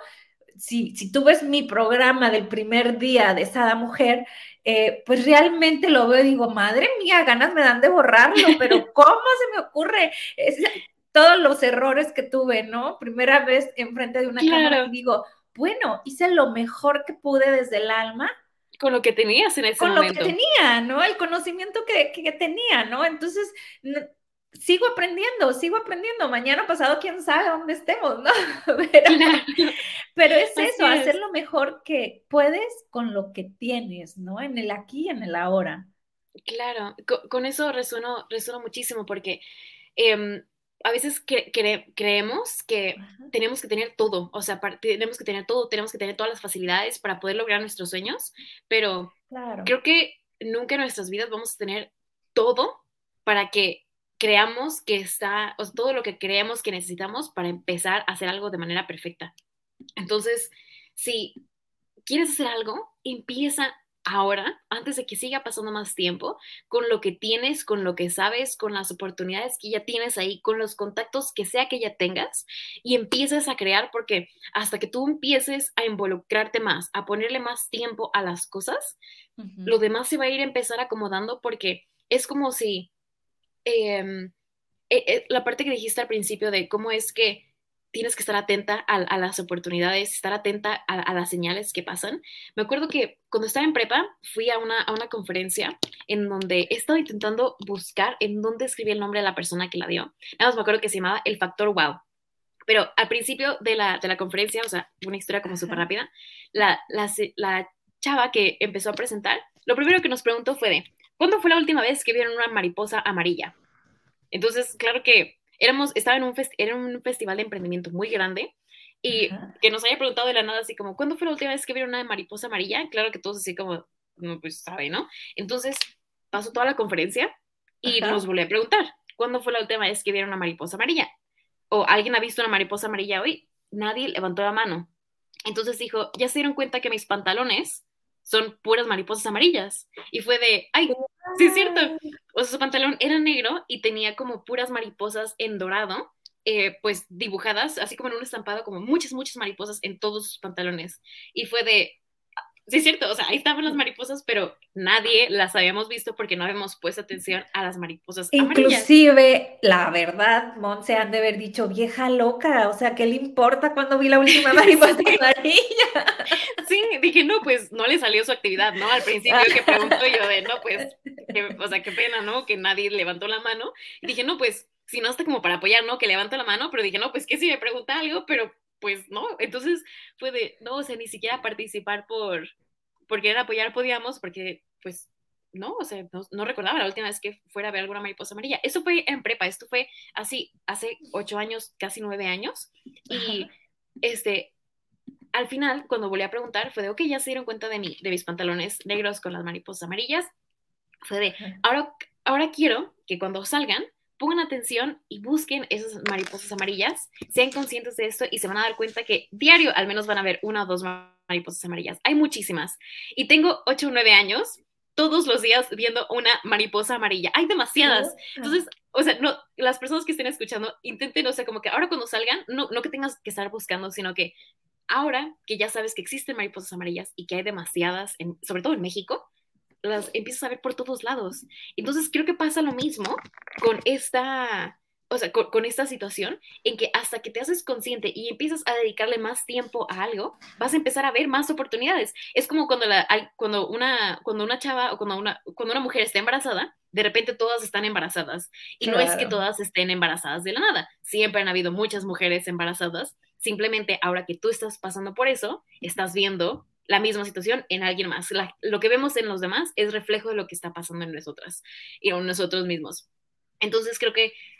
si, si tú ves mi programa del primer día de Sada Mujer, eh, pues realmente lo veo y digo, madre mía, ganas me dan de borrarlo, pero ¿cómo se me ocurre? todos los errores que tuve, ¿no? Primera vez enfrente de una cámara y digo, bueno, hice lo mejor que pude desde el alma. Con lo que tenías en ese momento. Con lo que tenía, ¿no? El conocimiento que, que tenía, ¿no? Entonces, sigo aprendiendo, sigo aprendiendo. Mañana pasado, quién sabe dónde estemos, ¿no? Pero, es eso, hacer lo mejor que puedes con lo que tienes, ¿no? En el aquí, en el ahora. Claro, con, eso resueno, resueno muchísimo porque em, a veces creemos que tenemos que tener todo, o sea, tenemos que tener todo, tenemos que tener todas las facilidades para poder lograr nuestros sueños, pero creo que nunca en nuestras vidas vamos a tener todo para que creamos que está, o todo lo que creemos que necesitamos para empezar a hacer algo de manera perfecta. Entonces, si quieres hacer algo, empieza ahora, antes de que siga pasando más tiempo, con lo que tienes, con lo que sabes, con las oportunidades que ya tienes ahí, con los contactos que sea que ya tengas, y empieces a crear, porque hasta que tú empieces a involucrarte más, a ponerle más tiempo a las cosas, lo demás se va a ir a empezar acomodando porque es como si Em, eh, eh, la parte que dijiste al principio de cómo es que tienes que estar atenta a, las oportunidades, estar atenta a, las señales que pasan. Me acuerdo que cuando estaba en prepa fui a una, a una conferencia en donde he estado intentando buscar en dónde escribí el nombre de la persona que la dio. Nada más me acuerdo que se llamaba El Factor Wow. Pero al principio de la, de la conferencia, o sea, una historia como súper rápida, la, la, la chava que empezó a presentar, lo primero que nos preguntó fue de, ¿Cuándo fue la última vez que vieron una mariposa amarilla? Entonces, claro que éramos, estaba en un, era un festival de emprendimiento muy grande y que nos haya preguntado de la nada así como, ¿cuándo fue la última vez que vieron una mariposa amarilla? Claro que todos así como, no, pues sabe, ¿no? Entonces, pasó toda la conferencia y nos volvió a preguntar, ¿cuándo fue la última vez que vieron una mariposa amarilla? ¿O alguien ha visto una mariposa amarilla hoy? Nadie levantó la mano. Entonces dijo, ya se dieron cuenta que mis pantalones son puras mariposas amarillas. Y fue de, ay, sí es cierto. O sea, su pantalón era negro y tenía como puras mariposas en dorado, eh, pues dibujadas, así como en un estampado, como muchas, muchas mariposas en todos sus pantalones. Y fue de, sí es cierto, o sea, ahí estaban las mariposas, pero nadie las habíamos visto porque no habíamos puesto atención a las mariposas Inclusive, la verdad, Monse han de haber dicho, vieja loca, o sea, ¿qué le importa cuando vi la última mariposa amarilla? Sí, dije, no, pues no le salió su actividad, ¿no? Al principio que pregunto yo de, no, pues, o sea, qué pena, ¿no? Que nadie levantó la mano. Y dije, no, pues, si no está como para apoyar, ¿no? Que levanto la mano, pero dije, no, pues, ¿qué si me pregunta algo? Pero pues no, entonces fue de, no, o sea, ni siquiera participar por, por querer apoyar podíamos, porque pues no, o sea, no, recordaba la última vez que fuera a ver alguna mariposa amarilla. Eso fue en prepa, esto fue así, hace ocho años, casi nueve años, y este, al final, cuando volví a preguntar, fue de, ok, ya se dieron cuenta de, mí, de mis pantalones negros con las mariposas amarillas, fue de, ahora, ahora quiero que cuando salgan, pongan atención y busquen esas mariposas amarillas, sean conscientes de esto y se van a dar cuenta que diario al menos van a ver una o dos mariposas amarillas. Hay muchísimas. Y tengo 8 o 9 años todos los días viendo una mariposa amarilla. Hay demasiadas. Entonces, o sea, no, las personas que estén escuchando, intenten, o sea, como que ahora cuando salgan, no, no que tengas que estar buscando, sino que ahora que ya sabes que existen mariposas amarillas y que hay demasiadas, en, sobre todo en México, las empiezas a ver por todos lados. Entonces creo que pasa lo mismo con esta, o sea, con, esta situación en que hasta que te haces consciente y empiezas a dedicarle más tiempo a algo, vas a empezar a ver más oportunidades. Es como cuando, la, cuando, una, cuando una chava o cuando una, cuando una mujer está embarazada, de repente todas están embarazadas. Y no es que todas estén embarazadas de la nada. Siempre han habido muchas mujeres embarazadas. Simplemente ahora que tú estás pasando por eso, estás viendo la misma situación en alguien más. lo que vemos en los demás es reflejo de lo que está pasando en nosotras y en nosotros mismos. Entonces creo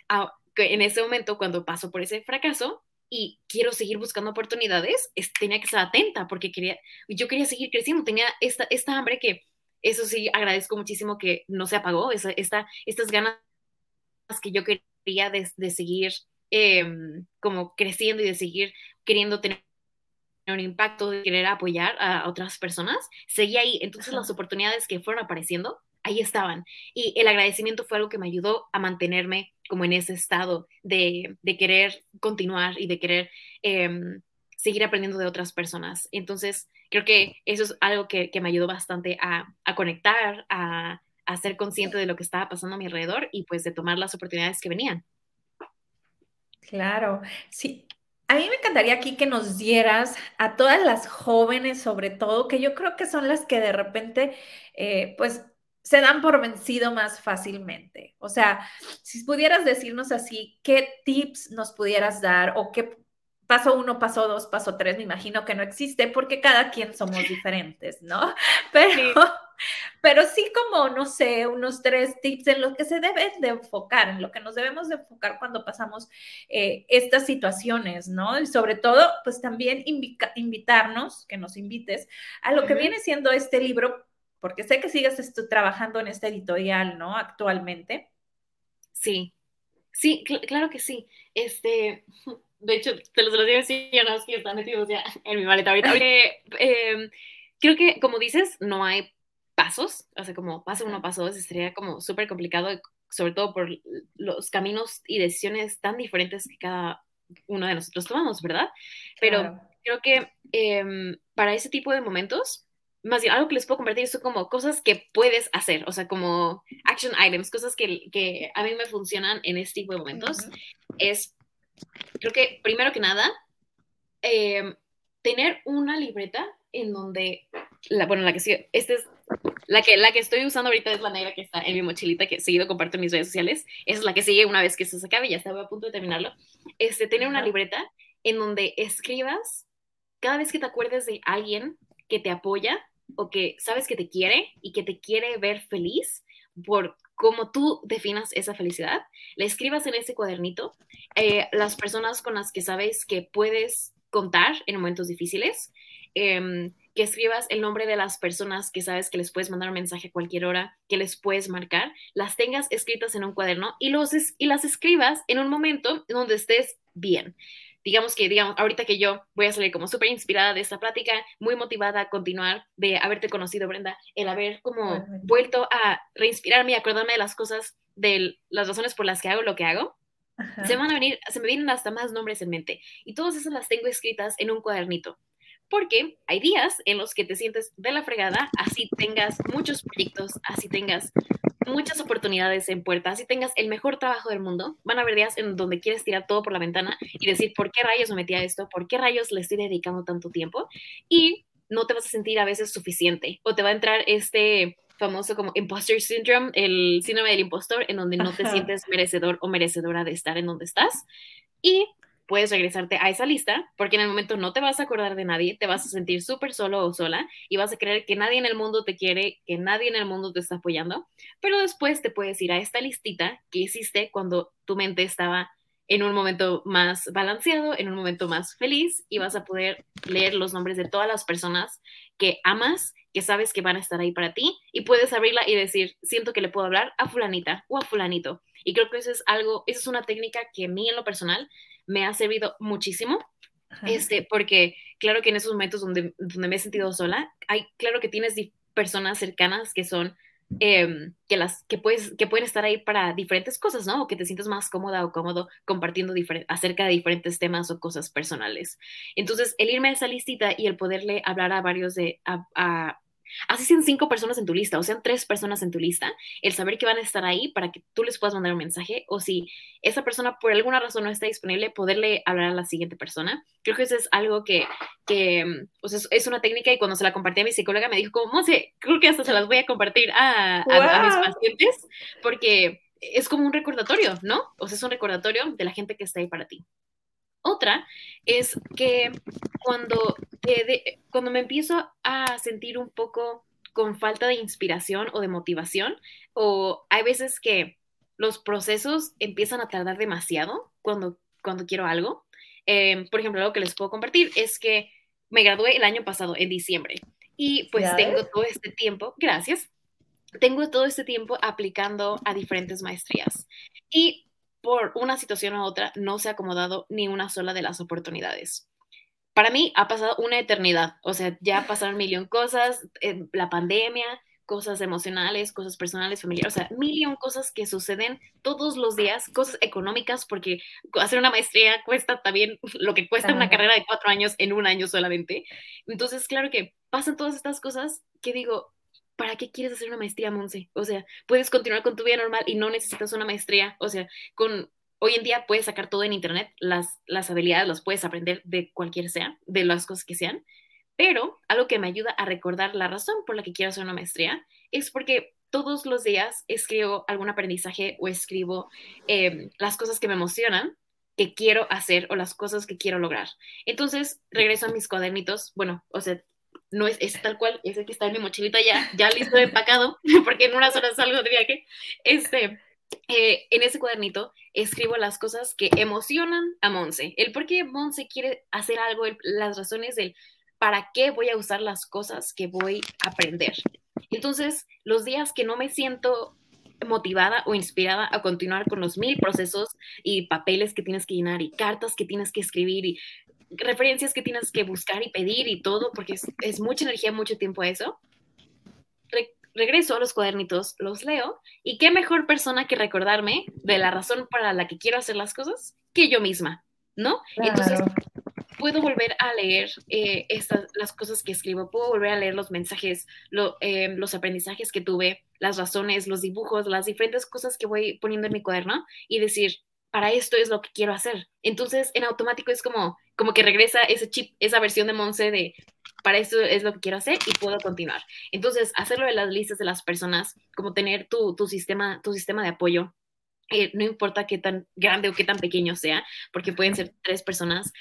ah, que, en ese momento, cuando paso por ese fracaso y quiero seguir buscando oportunidades, tenía que estar atenta porque quería, yo quería seguir creciendo, tenía esta, esta hambre que, eso sí, agradezco muchísimo que no se apagó, esa, esta, estas ganas que yo quería de, seguir em, como creciendo y de seguir queriendo tener un impacto, de querer apoyar a otras personas, seguía ahí. Entonces las oportunidades que fueron apareciendo, ahí estaban. Y el agradecimiento fue algo que me ayudó a mantenerme como en ese estado de, querer continuar y de querer em, seguir aprendiendo de otras personas. Entonces, creo que eso es algo que, me ayudó bastante a, conectar, a, a, ser consciente de lo que estaba pasando a mi alrededor y pues de tomar las oportunidades que venían. Claro, sí. A mí me encantaría aquí que nos dieras a todas las jóvenes, sobre todo, que yo creo que son las que de repente, eh, pues, se dan por vencido más fácilmente. O sea, si pudieras decirnos así, ¿qué tips nos pudieras dar o qué paso uno, paso dos, paso tres, me imagino que no existe porque cada quien somos diferentes, ¿no? Pero, pero sí como, no sé, unos tres tips en los que se debe de enfocar, en lo que nos debemos de enfocar cuando pasamos eh, estas situaciones, ¿no? Y sobre todo, pues también invitarnos, que nos invites a lo que viene siendo este libro, porque sé que sigues trabajando en esta editorial, ¿no? Actualmente. Sí, sí, claro que sí. Este, de hecho, te los, digo así, ya no, es que están metidos ya en mi maleta ahorita. Em, creo que, como dices, no hay pasos, o sea, como paso uno, paso dos, estaría como súper complicado, sobre todo por los caminos y decisiones tan diferentes que cada uno de nosotros tomamos, ¿verdad? Pero creo que em, para ese tipo de momentos, más bien algo que les puedo compartir son como cosas que puedes hacer, o sea, como action items, cosas que, que a mí me funcionan en este tipo de momentos, es creo que primero que nada, eh, tener una libreta en donde, la, bueno, la que sigue, esta es la que, la que estoy usando ahorita es la negra que está en mi mochilita, que seguido comparto en mis redes sociales. Es la que sigue una vez que esto se acabe, ya estaba a punto de terminarlo. Este, tener una libreta en donde escribas cada vez que te acuerdes de alguien que te apoya o que sabes que te quiere y que te quiere ver feliz por cómo tú definas esa felicidad, le escribas en ese cuadernito eh, las personas con las que sabes que puedes contar en momentos difíciles, em, que escribas el nombre de las personas que sabes que les puedes mandar un mensaje a cualquier hora, que les puedes marcar, las tengas escritas en un cuaderno y, los y las escribas en un momento donde estés bien digamos que, digamos, ahorita que yo voy a salir como súper inspirada de esta plática, muy motivada a continuar, de haberte conocido, Brenda, el haber como vuelto a reinspirarme y acordarme de las cosas, de las razones por las que hago lo que hago, se van a venir, se me vienen hasta más nombres en mente. Y todas esas las tengo escritas en un cuadernito. Porque hay días en los que te sientes de la fregada, así tengas muchos proyectos, así tengas muchas oportunidades en puerta, si tengas el mejor trabajo del mundo, van a haber días en donde quieres tirar todo por la ventana y decir, ¿por qué rayos me metí a esto? ¿Por qué rayos le estoy dedicando tanto tiempo? Y no te vas a sentir a veces suficiente o te va a entrar este famoso como imposter syndrome, el síndrome del impostor, en donde no te sientes merecedor o merecedora de estar en donde estás. Y puedes regresarte a esa lista, porque en el momento no te vas a acordar de nadie, te vas a sentir súper solo o sola y vas a creer que nadie en el mundo te quiere, que nadie en el mundo te está apoyando, pero después te puedes ir a esta listita que hiciste cuando tu mente estaba en un momento más balanceado, en un momento más feliz y vas a poder leer los nombres de todas las personas que amas, que sabes que van a estar ahí para ti y puedes abrirla y decir, siento que le puedo hablar a fulanita o a fulanito. Y creo que eso es algo, esa es una técnica que a mí en lo personal me ha servido muchísimo, este, porque claro que en esos momentos donde, donde me he sentido sola, hay, claro que tienes personas cercanas que son, em, que, las, que, puedes, que pueden estar ahí para diferentes cosas, ¿no? O que te sientes más cómoda o cómodo compartiendo acerca de diferentes temas o cosas personales. Entonces, el irme a esa listita y el poderle hablar a varios de, a Así sean cinco personas en tu lista o sean tres personas en tu lista, el saber que van a estar ahí para que tú les puedas mandar un mensaje o si esa persona por alguna razón no está disponible, poderle hablar a la siguiente persona. Creo que eso es algo que, que o sea, es una técnica y cuando se la compartí a mi psicóloga me dijo como, sé, creo que hasta se las voy a compartir a, a, mis pacientes porque es como un recordatorio, ¿no? O sea, es un recordatorio de la gente que está ahí para ti. Otra es que cuando, cuando me empiezo a sentir un poco con falta de inspiración o de motivación, o hay veces que los procesos empiezan a tardar demasiado cuando, cuando quiero algo. Em, por ejemplo, algo que les puedo compartir es que me gradué el año pasado, en diciembre, y pues tengo todo este tiempo, gracias, tengo todo este tiempo aplicando a diferentes maestrías. Y por una situación u otra no se ha acomodado ni una sola de las oportunidades. Para mí ha pasado una eternidad, o sea, ya pasaron un millón cosas, eh, la pandemia, cosas emocionales, cosas personales, familiares, o sea, mil y cosas que suceden todos los días, cosas económicas, porque hacer una maestría cuesta también lo que cuesta una carrera de cuatro años en un año solamente. Entonces, claro que pasan todas estas cosas que digo, ¿para qué quieres hacer una maestría, Monse? O sea, puedes continuar con tu vida normal y no necesitas una maestría, o sea, con... Hoy en día puedes sacar todo en internet, las, las habilidades las puedes aprender de cualquier sea, de las cosas que sean, pero algo que me ayuda a recordar la razón por la que quiero hacer una maestría es porque todos los días escribo algún aprendizaje o escribo em, las cosas que me emocionan, que quiero hacer o las cosas que quiero lograr. Entonces regreso a mis cuadernitos, bueno, o sea, no es, es tal cual, es el que está en mi mochilita ya, ya listo empacado, porque en unas horas salgo de viaje. Este, eh, en ese cuadernito escribo las cosas que emocionan a Monse, el por qué Monse quiere hacer algo, las razones del para qué voy a usar las cosas que voy a aprender. Entonces, los días que no me siento motivada o inspirada a continuar con los mil procesos y papeles que tienes que llenar y cartas que tienes que escribir y referencias que tienes que buscar y pedir y todo, porque es, mucha energía, mucho tiempo eso. regreso a los cuadernitos, los leo y qué mejor persona que recordarme de la razón para la que quiero hacer las cosas que yo misma, ¿no? Entonces, puedo volver a leer eh, estas, las cosas que escribo, puedo volver a leer los mensajes, eh, los aprendizajes que tuve, las razones, los dibujos, las diferentes cosas que voy poniendo en mi cuaderno y decir, para esto es lo que quiero hacer. Entonces, en automático es como, como que regresa ese chip, esa versión de Monse de, para esto es lo que quiero hacer y puedo continuar. Entonces, hacerlo de las listas de las personas, como tener tu, tu sistema, tu sistema de apoyo, eh, no importa qué tan grande o qué tan pequeño sea, porque pueden ser tres personas,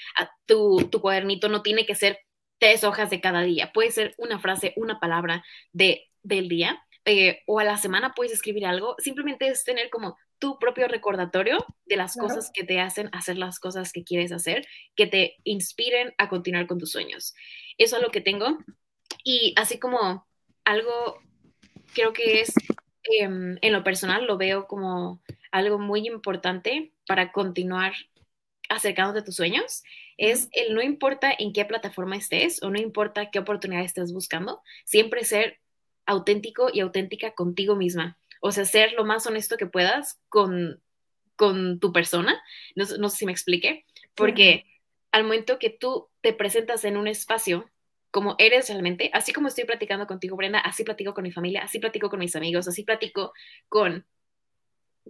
tu, tu cuadernito no tiene que ser tres hojas de cada día, puede ser una frase, una palabra de, del día, eh, o a la semana puedes escribir algo, simplemente es tener como tu propio recordatorio de las cosas que te hacen hacer las cosas que quieres hacer, que te inspiren a continuar con tus sueños. Eso es lo que tengo. Y así como algo, creo que es, em, en lo personal, lo veo como algo muy importante para continuar acercándote a tus sueños es el no importa en qué plataforma estés o no importa qué oportunidad estés buscando, siempre ser auténtico y auténtica contigo misma. O sea, ser lo más honesto que puedas con, con tu persona. No, no sé si me expliqué, porque al momento que tú te presentas en un espacio como eres realmente, así como estoy platicando contigo, Brenda, así platico con mi familia, así platico con mis amigos, así platico con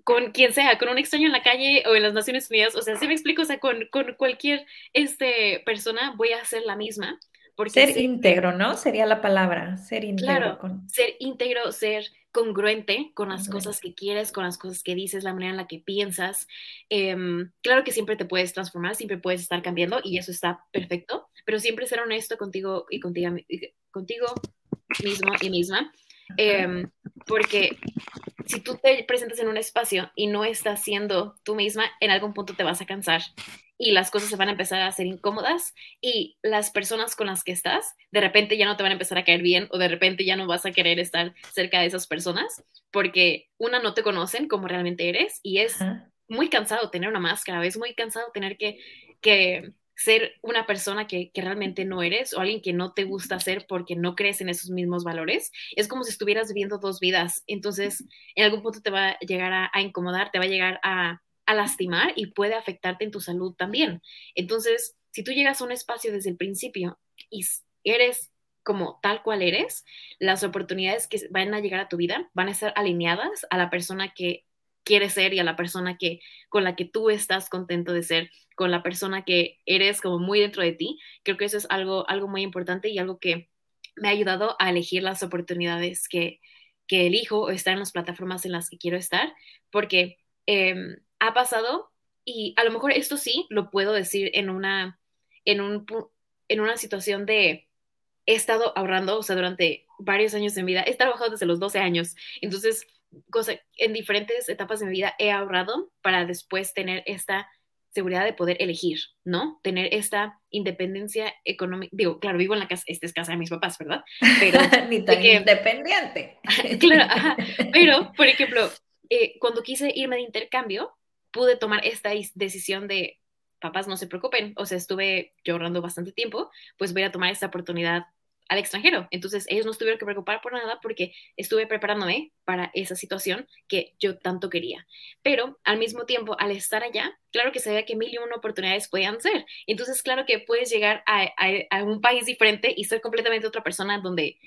con quien sea, con un extraño en la calle o en las Naciones Unidas, o sea, si me explico, o sea, con, con cualquier este, persona voy a hacer la misma. Porque ser íntegro, ¿no? Sería la palabra, ser íntegro. Claro, ser íntegro, ser congruente con las cosas que quieres, con las cosas que dices, la manera en la que piensas. Em, claro que siempre te puedes transformar, siempre puedes estar cambiando y eso está perfecto, pero siempre ser honesto contigo y contigo, contigo mismo y misma. Em, porque si tú te presentas en un espacio y no estás siendo tú misma, en algún punto te vas a cansar y las cosas se van a empezar a hacer incómodas y las personas con las que estás de repente ya no te van a empezar a caer bien o de repente ya no vas a querer estar cerca de esas personas porque una no te conocen como realmente eres y es muy cansado tener una máscara, es muy cansado tener que, que ser una persona que, realmente no eres o alguien que no te gusta ser porque no crees en esos mismos valores, es como si estuvieras viviendo dos vidas. Entonces, en algún punto te va a llegar a, incomodar, te va a llegar a, a, lastimar y puede afectarte en tu salud también. Entonces, si tú llegas a un espacio desde el principio y eres como tal cual eres, las oportunidades que van a llegar a tu vida van a estar alineadas a la persona que quieres ser y a la persona que con la que tú estás contento de ser, con la persona que eres como muy dentro de ti. Creo que eso es algo, algo muy importante y algo que me ha ayudado a elegir las oportunidades que, que elijo o estar en las plataformas en las que quiero estar, porque em, ha pasado y a lo mejor esto sí lo puedo decir en una, en un, en una situación de he estado ahorrando, o sea, durante varios años de mi vida, he trabajado desde los 12 años, entonces cosa, en diferentes etapas de mi vida he ahorrado para después tener esta seguridad de poder elegir, ¿no? Tener esta independencia económica. Digo, claro, vivo en la casa, esta es casa de mis papás, ¿verdad? Pero ni tan independiente. claro, pero, por ejemplo, eh, cuando quise irme de intercambio, pude tomar esta decisión de, papás, no se preocupen, o sea, estuve yo ahorrando bastante tiempo, pues voy a tomar esta oportunidad al extranjero. Entonces ellos no tuvieron que preocupar por nada porque estuve preparándome para esa situación que yo tanto quería. Pero al mismo tiempo, al estar allá, claro que sabía que mil y una oportunidades podían ser. Entonces, claro que puedes llegar a, a, un país diferente y ser completamente otra persona donde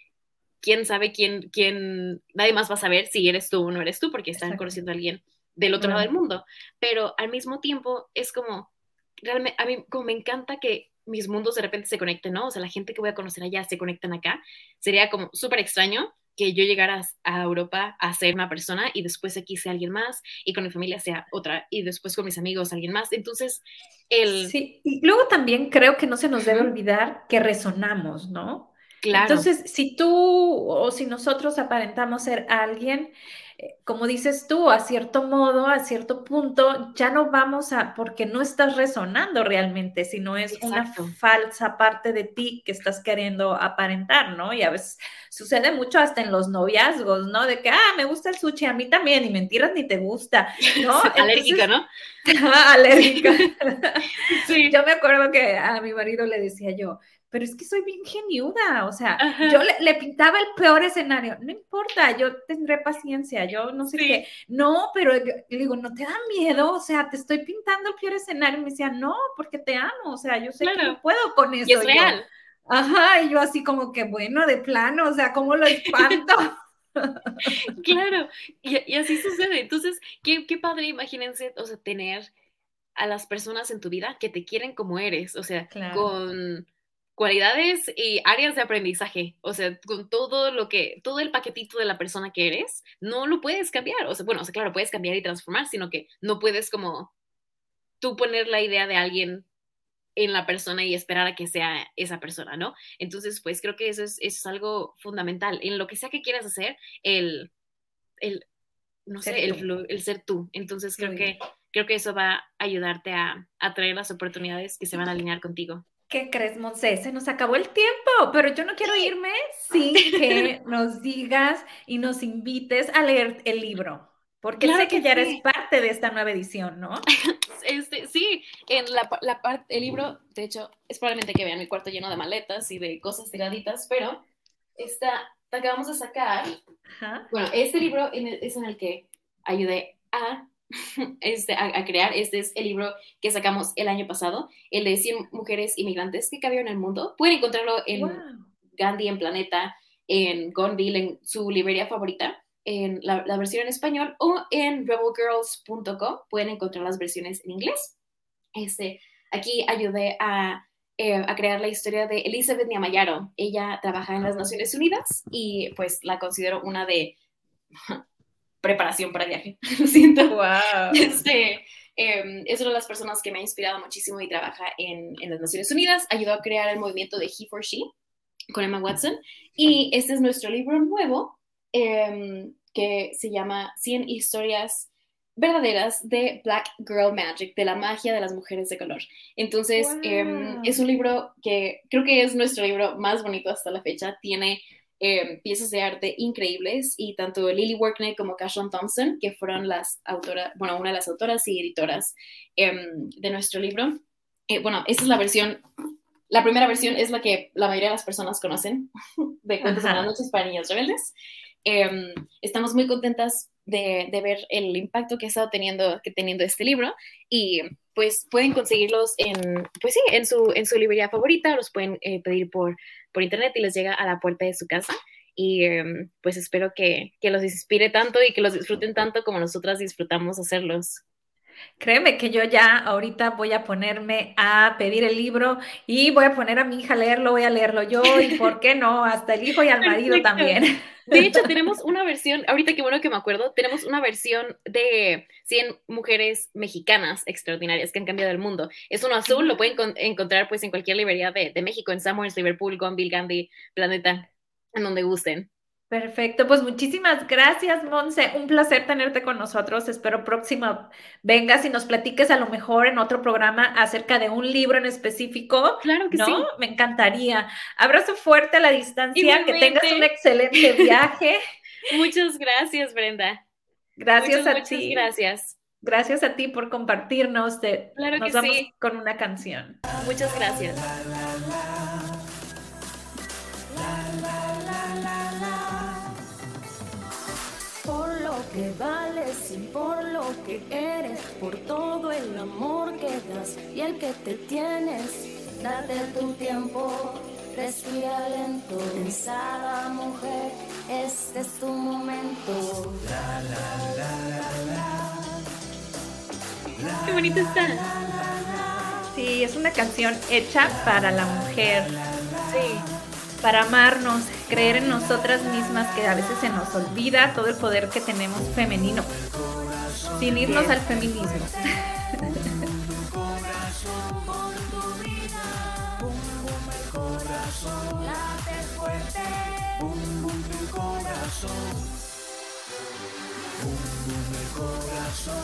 quién sabe quién, quién, nadie más va a saber si eres tú o no eres tú porque están conociendo a alguien del otro lado del mundo. Pero al mismo tiempo es como, realmente, a mí como me encanta que mis mundos de repente se conecten, ¿no? O sea, la gente que voy a conocer allá se conectan acá. Sería como súper extraño que yo llegara a Europa a ser una persona y después aquí sea alguien más y con mi familia sea otra y después con mis amigos alguien más. Entonces, el... Sí, y luego también creo que no se nos debe olvidar que resonamos, ¿no? Claro. Entonces, si tú o si nosotros aparentamos ser alguien, eh, como dices tú, a cierto modo, a cierto punto, ya no vamos a, porque no estás resonando realmente, sino es una falsa parte de ti que estás queriendo aparentar, ¿no? Y a veces sucede mucho hasta en los noviazgos, ¿no? De que, ah, me gusta el sushi, a mí también, y mentiras ni te gusta, ¿no? alérgica, ¿no? alérgica. sí. Yo me acuerdo que a mi marido le decía yo, pero es que soy bien geniuda, o sea, yo le, pintaba el peor escenario, no importa, yo tendré paciencia, yo no sé qué, no, pero le digo, ¿no te da miedo? O sea, te estoy pintando el peor escenario, y me decía, no, porque te amo, o sea, yo sé que no puedo con eso. Y es real. Ajá, y yo así como que, bueno, de plano, o sea, ¿cómo lo espanto? claro, y, así sucede. Entonces, qué, qué padre, imagínense, o sea, tener a las personas en tu vida que te quieren como eres, o sea, con cualidades y áreas de aprendizaje, o sea, con todo lo que, todo el paquetito de la persona que eres, no lo puedes cambiar, o sea, bueno, o sea, claro, puedes cambiar y transformar, sino que no puedes como tú poner la idea de alguien en la persona y esperar a que sea esa persona, ¿no? Entonces, pues creo que eso es, es algo fundamental. En lo que sea que quieras hacer, el, el no sé, el, el, ser tú. Entonces, creo que, creo que eso va a ayudarte a atraer las oportunidades que se van a alinear contigo. ¿Qué crees, Monse? Se nos acabó el tiempo, pero yo no quiero irme sin que nos digas y nos invites a leer el libro, porque sé que, ya eres parte de esta nueva edición, ¿no? Este, sí, en la, la parte, el libro, de hecho, es probablemente que vean mi cuarto lleno de maletas y de cosas tiraditas, pero esta, te acabamos de sacar. Bueno, este libro es en el que ayudé a este, a, crear. Este es el libro que sacamos el año pasado, el de 100 mujeres inmigrantes que cabían en el mundo. Pueden encontrarlo en Gandhi, en Planeta, en Gonville, en su librería favorita, en la, versión en español, o en rebelgirls.com. Pueden encontrar las versiones en inglés. Este, aquí ayudé a, eh, a crear la historia de Elizabeth Niamayaro. Ella trabaja en las Naciones Unidas y pues la considero una de preparación para viaje. Lo siento. Wow. Este, em, es una de las personas que me ha inspirado muchísimo y trabaja en, en, las Naciones Unidas. Ayudó a crear el movimiento de He for She con Emma Watson. Y este es nuestro libro nuevo em, que se llama 100 historias verdaderas de Black Girl Magic, de la magia de las mujeres de color. Entonces, em, es un libro que creo que es nuestro libro más bonito hasta la fecha. Tiene Em, piezas de arte increíbles y tanto Lily Workney como Cashon Thompson, que fueron las autoras, bueno, una de las autoras y editoras em, de nuestro libro. Eh, bueno, esta es la versión, la primera versión es la que la mayoría de las personas conocen de Cuentos de las Noches para Niños Rebeldes. Em, estamos muy contentas de, de, ver el impacto que ha estado teniendo, que teniendo este libro y pues pueden conseguirlos en, pues sí, en su, en su librería favorita, los pueden eh, pedir por, por internet y les llega a la puerta de su casa. Y em, pues espero que, que los inspire tanto y que los disfruten tanto como nosotras disfrutamos hacerlos. Créeme que yo ya ahorita voy a ponerme a pedir el libro y voy a poner a mi hija a leerlo, voy a leerlo yo y por qué no, hasta el hijo y al marido también. De hecho, tenemos una versión, ahorita que bueno que me acuerdo, tenemos una versión de 100 mujeres mexicanas extraordinarias que han cambiado el mundo. Es uno azul, lo pueden encontrar pues en cualquier librería de, de México, en Summers, Liverpool, Gonville, Gandhi, Planeta, en donde gusten. Perfecto, pues muchísimas gracias, Monse. Un placer tenerte con nosotros. Espero próximo vengas y nos platiques a lo mejor en otro programa acerca de un libro en específico. Claro que sí. Me encantaría. Abrazo fuerte a la distancia, que tengas un excelente viaje. Muchas gracias, Brenda. Gracias a muchas ti. Gracias. Gracias a ti por compartirnos. De, claro nos vamos con una canción. Muchas gracias. Que vales y por lo que eres, por todo el amor que das y el que te tienes. Date tu tiempo, respira lento, pensada mujer, este es tu momento. Qué bonito está. Sí, es una canción hecha para la mujer. Sí para amarnos, creer en nosotras mismas, que a veces se nos olvida todo el poder que tenemos femenino, sin irnos al feminismo. corazón.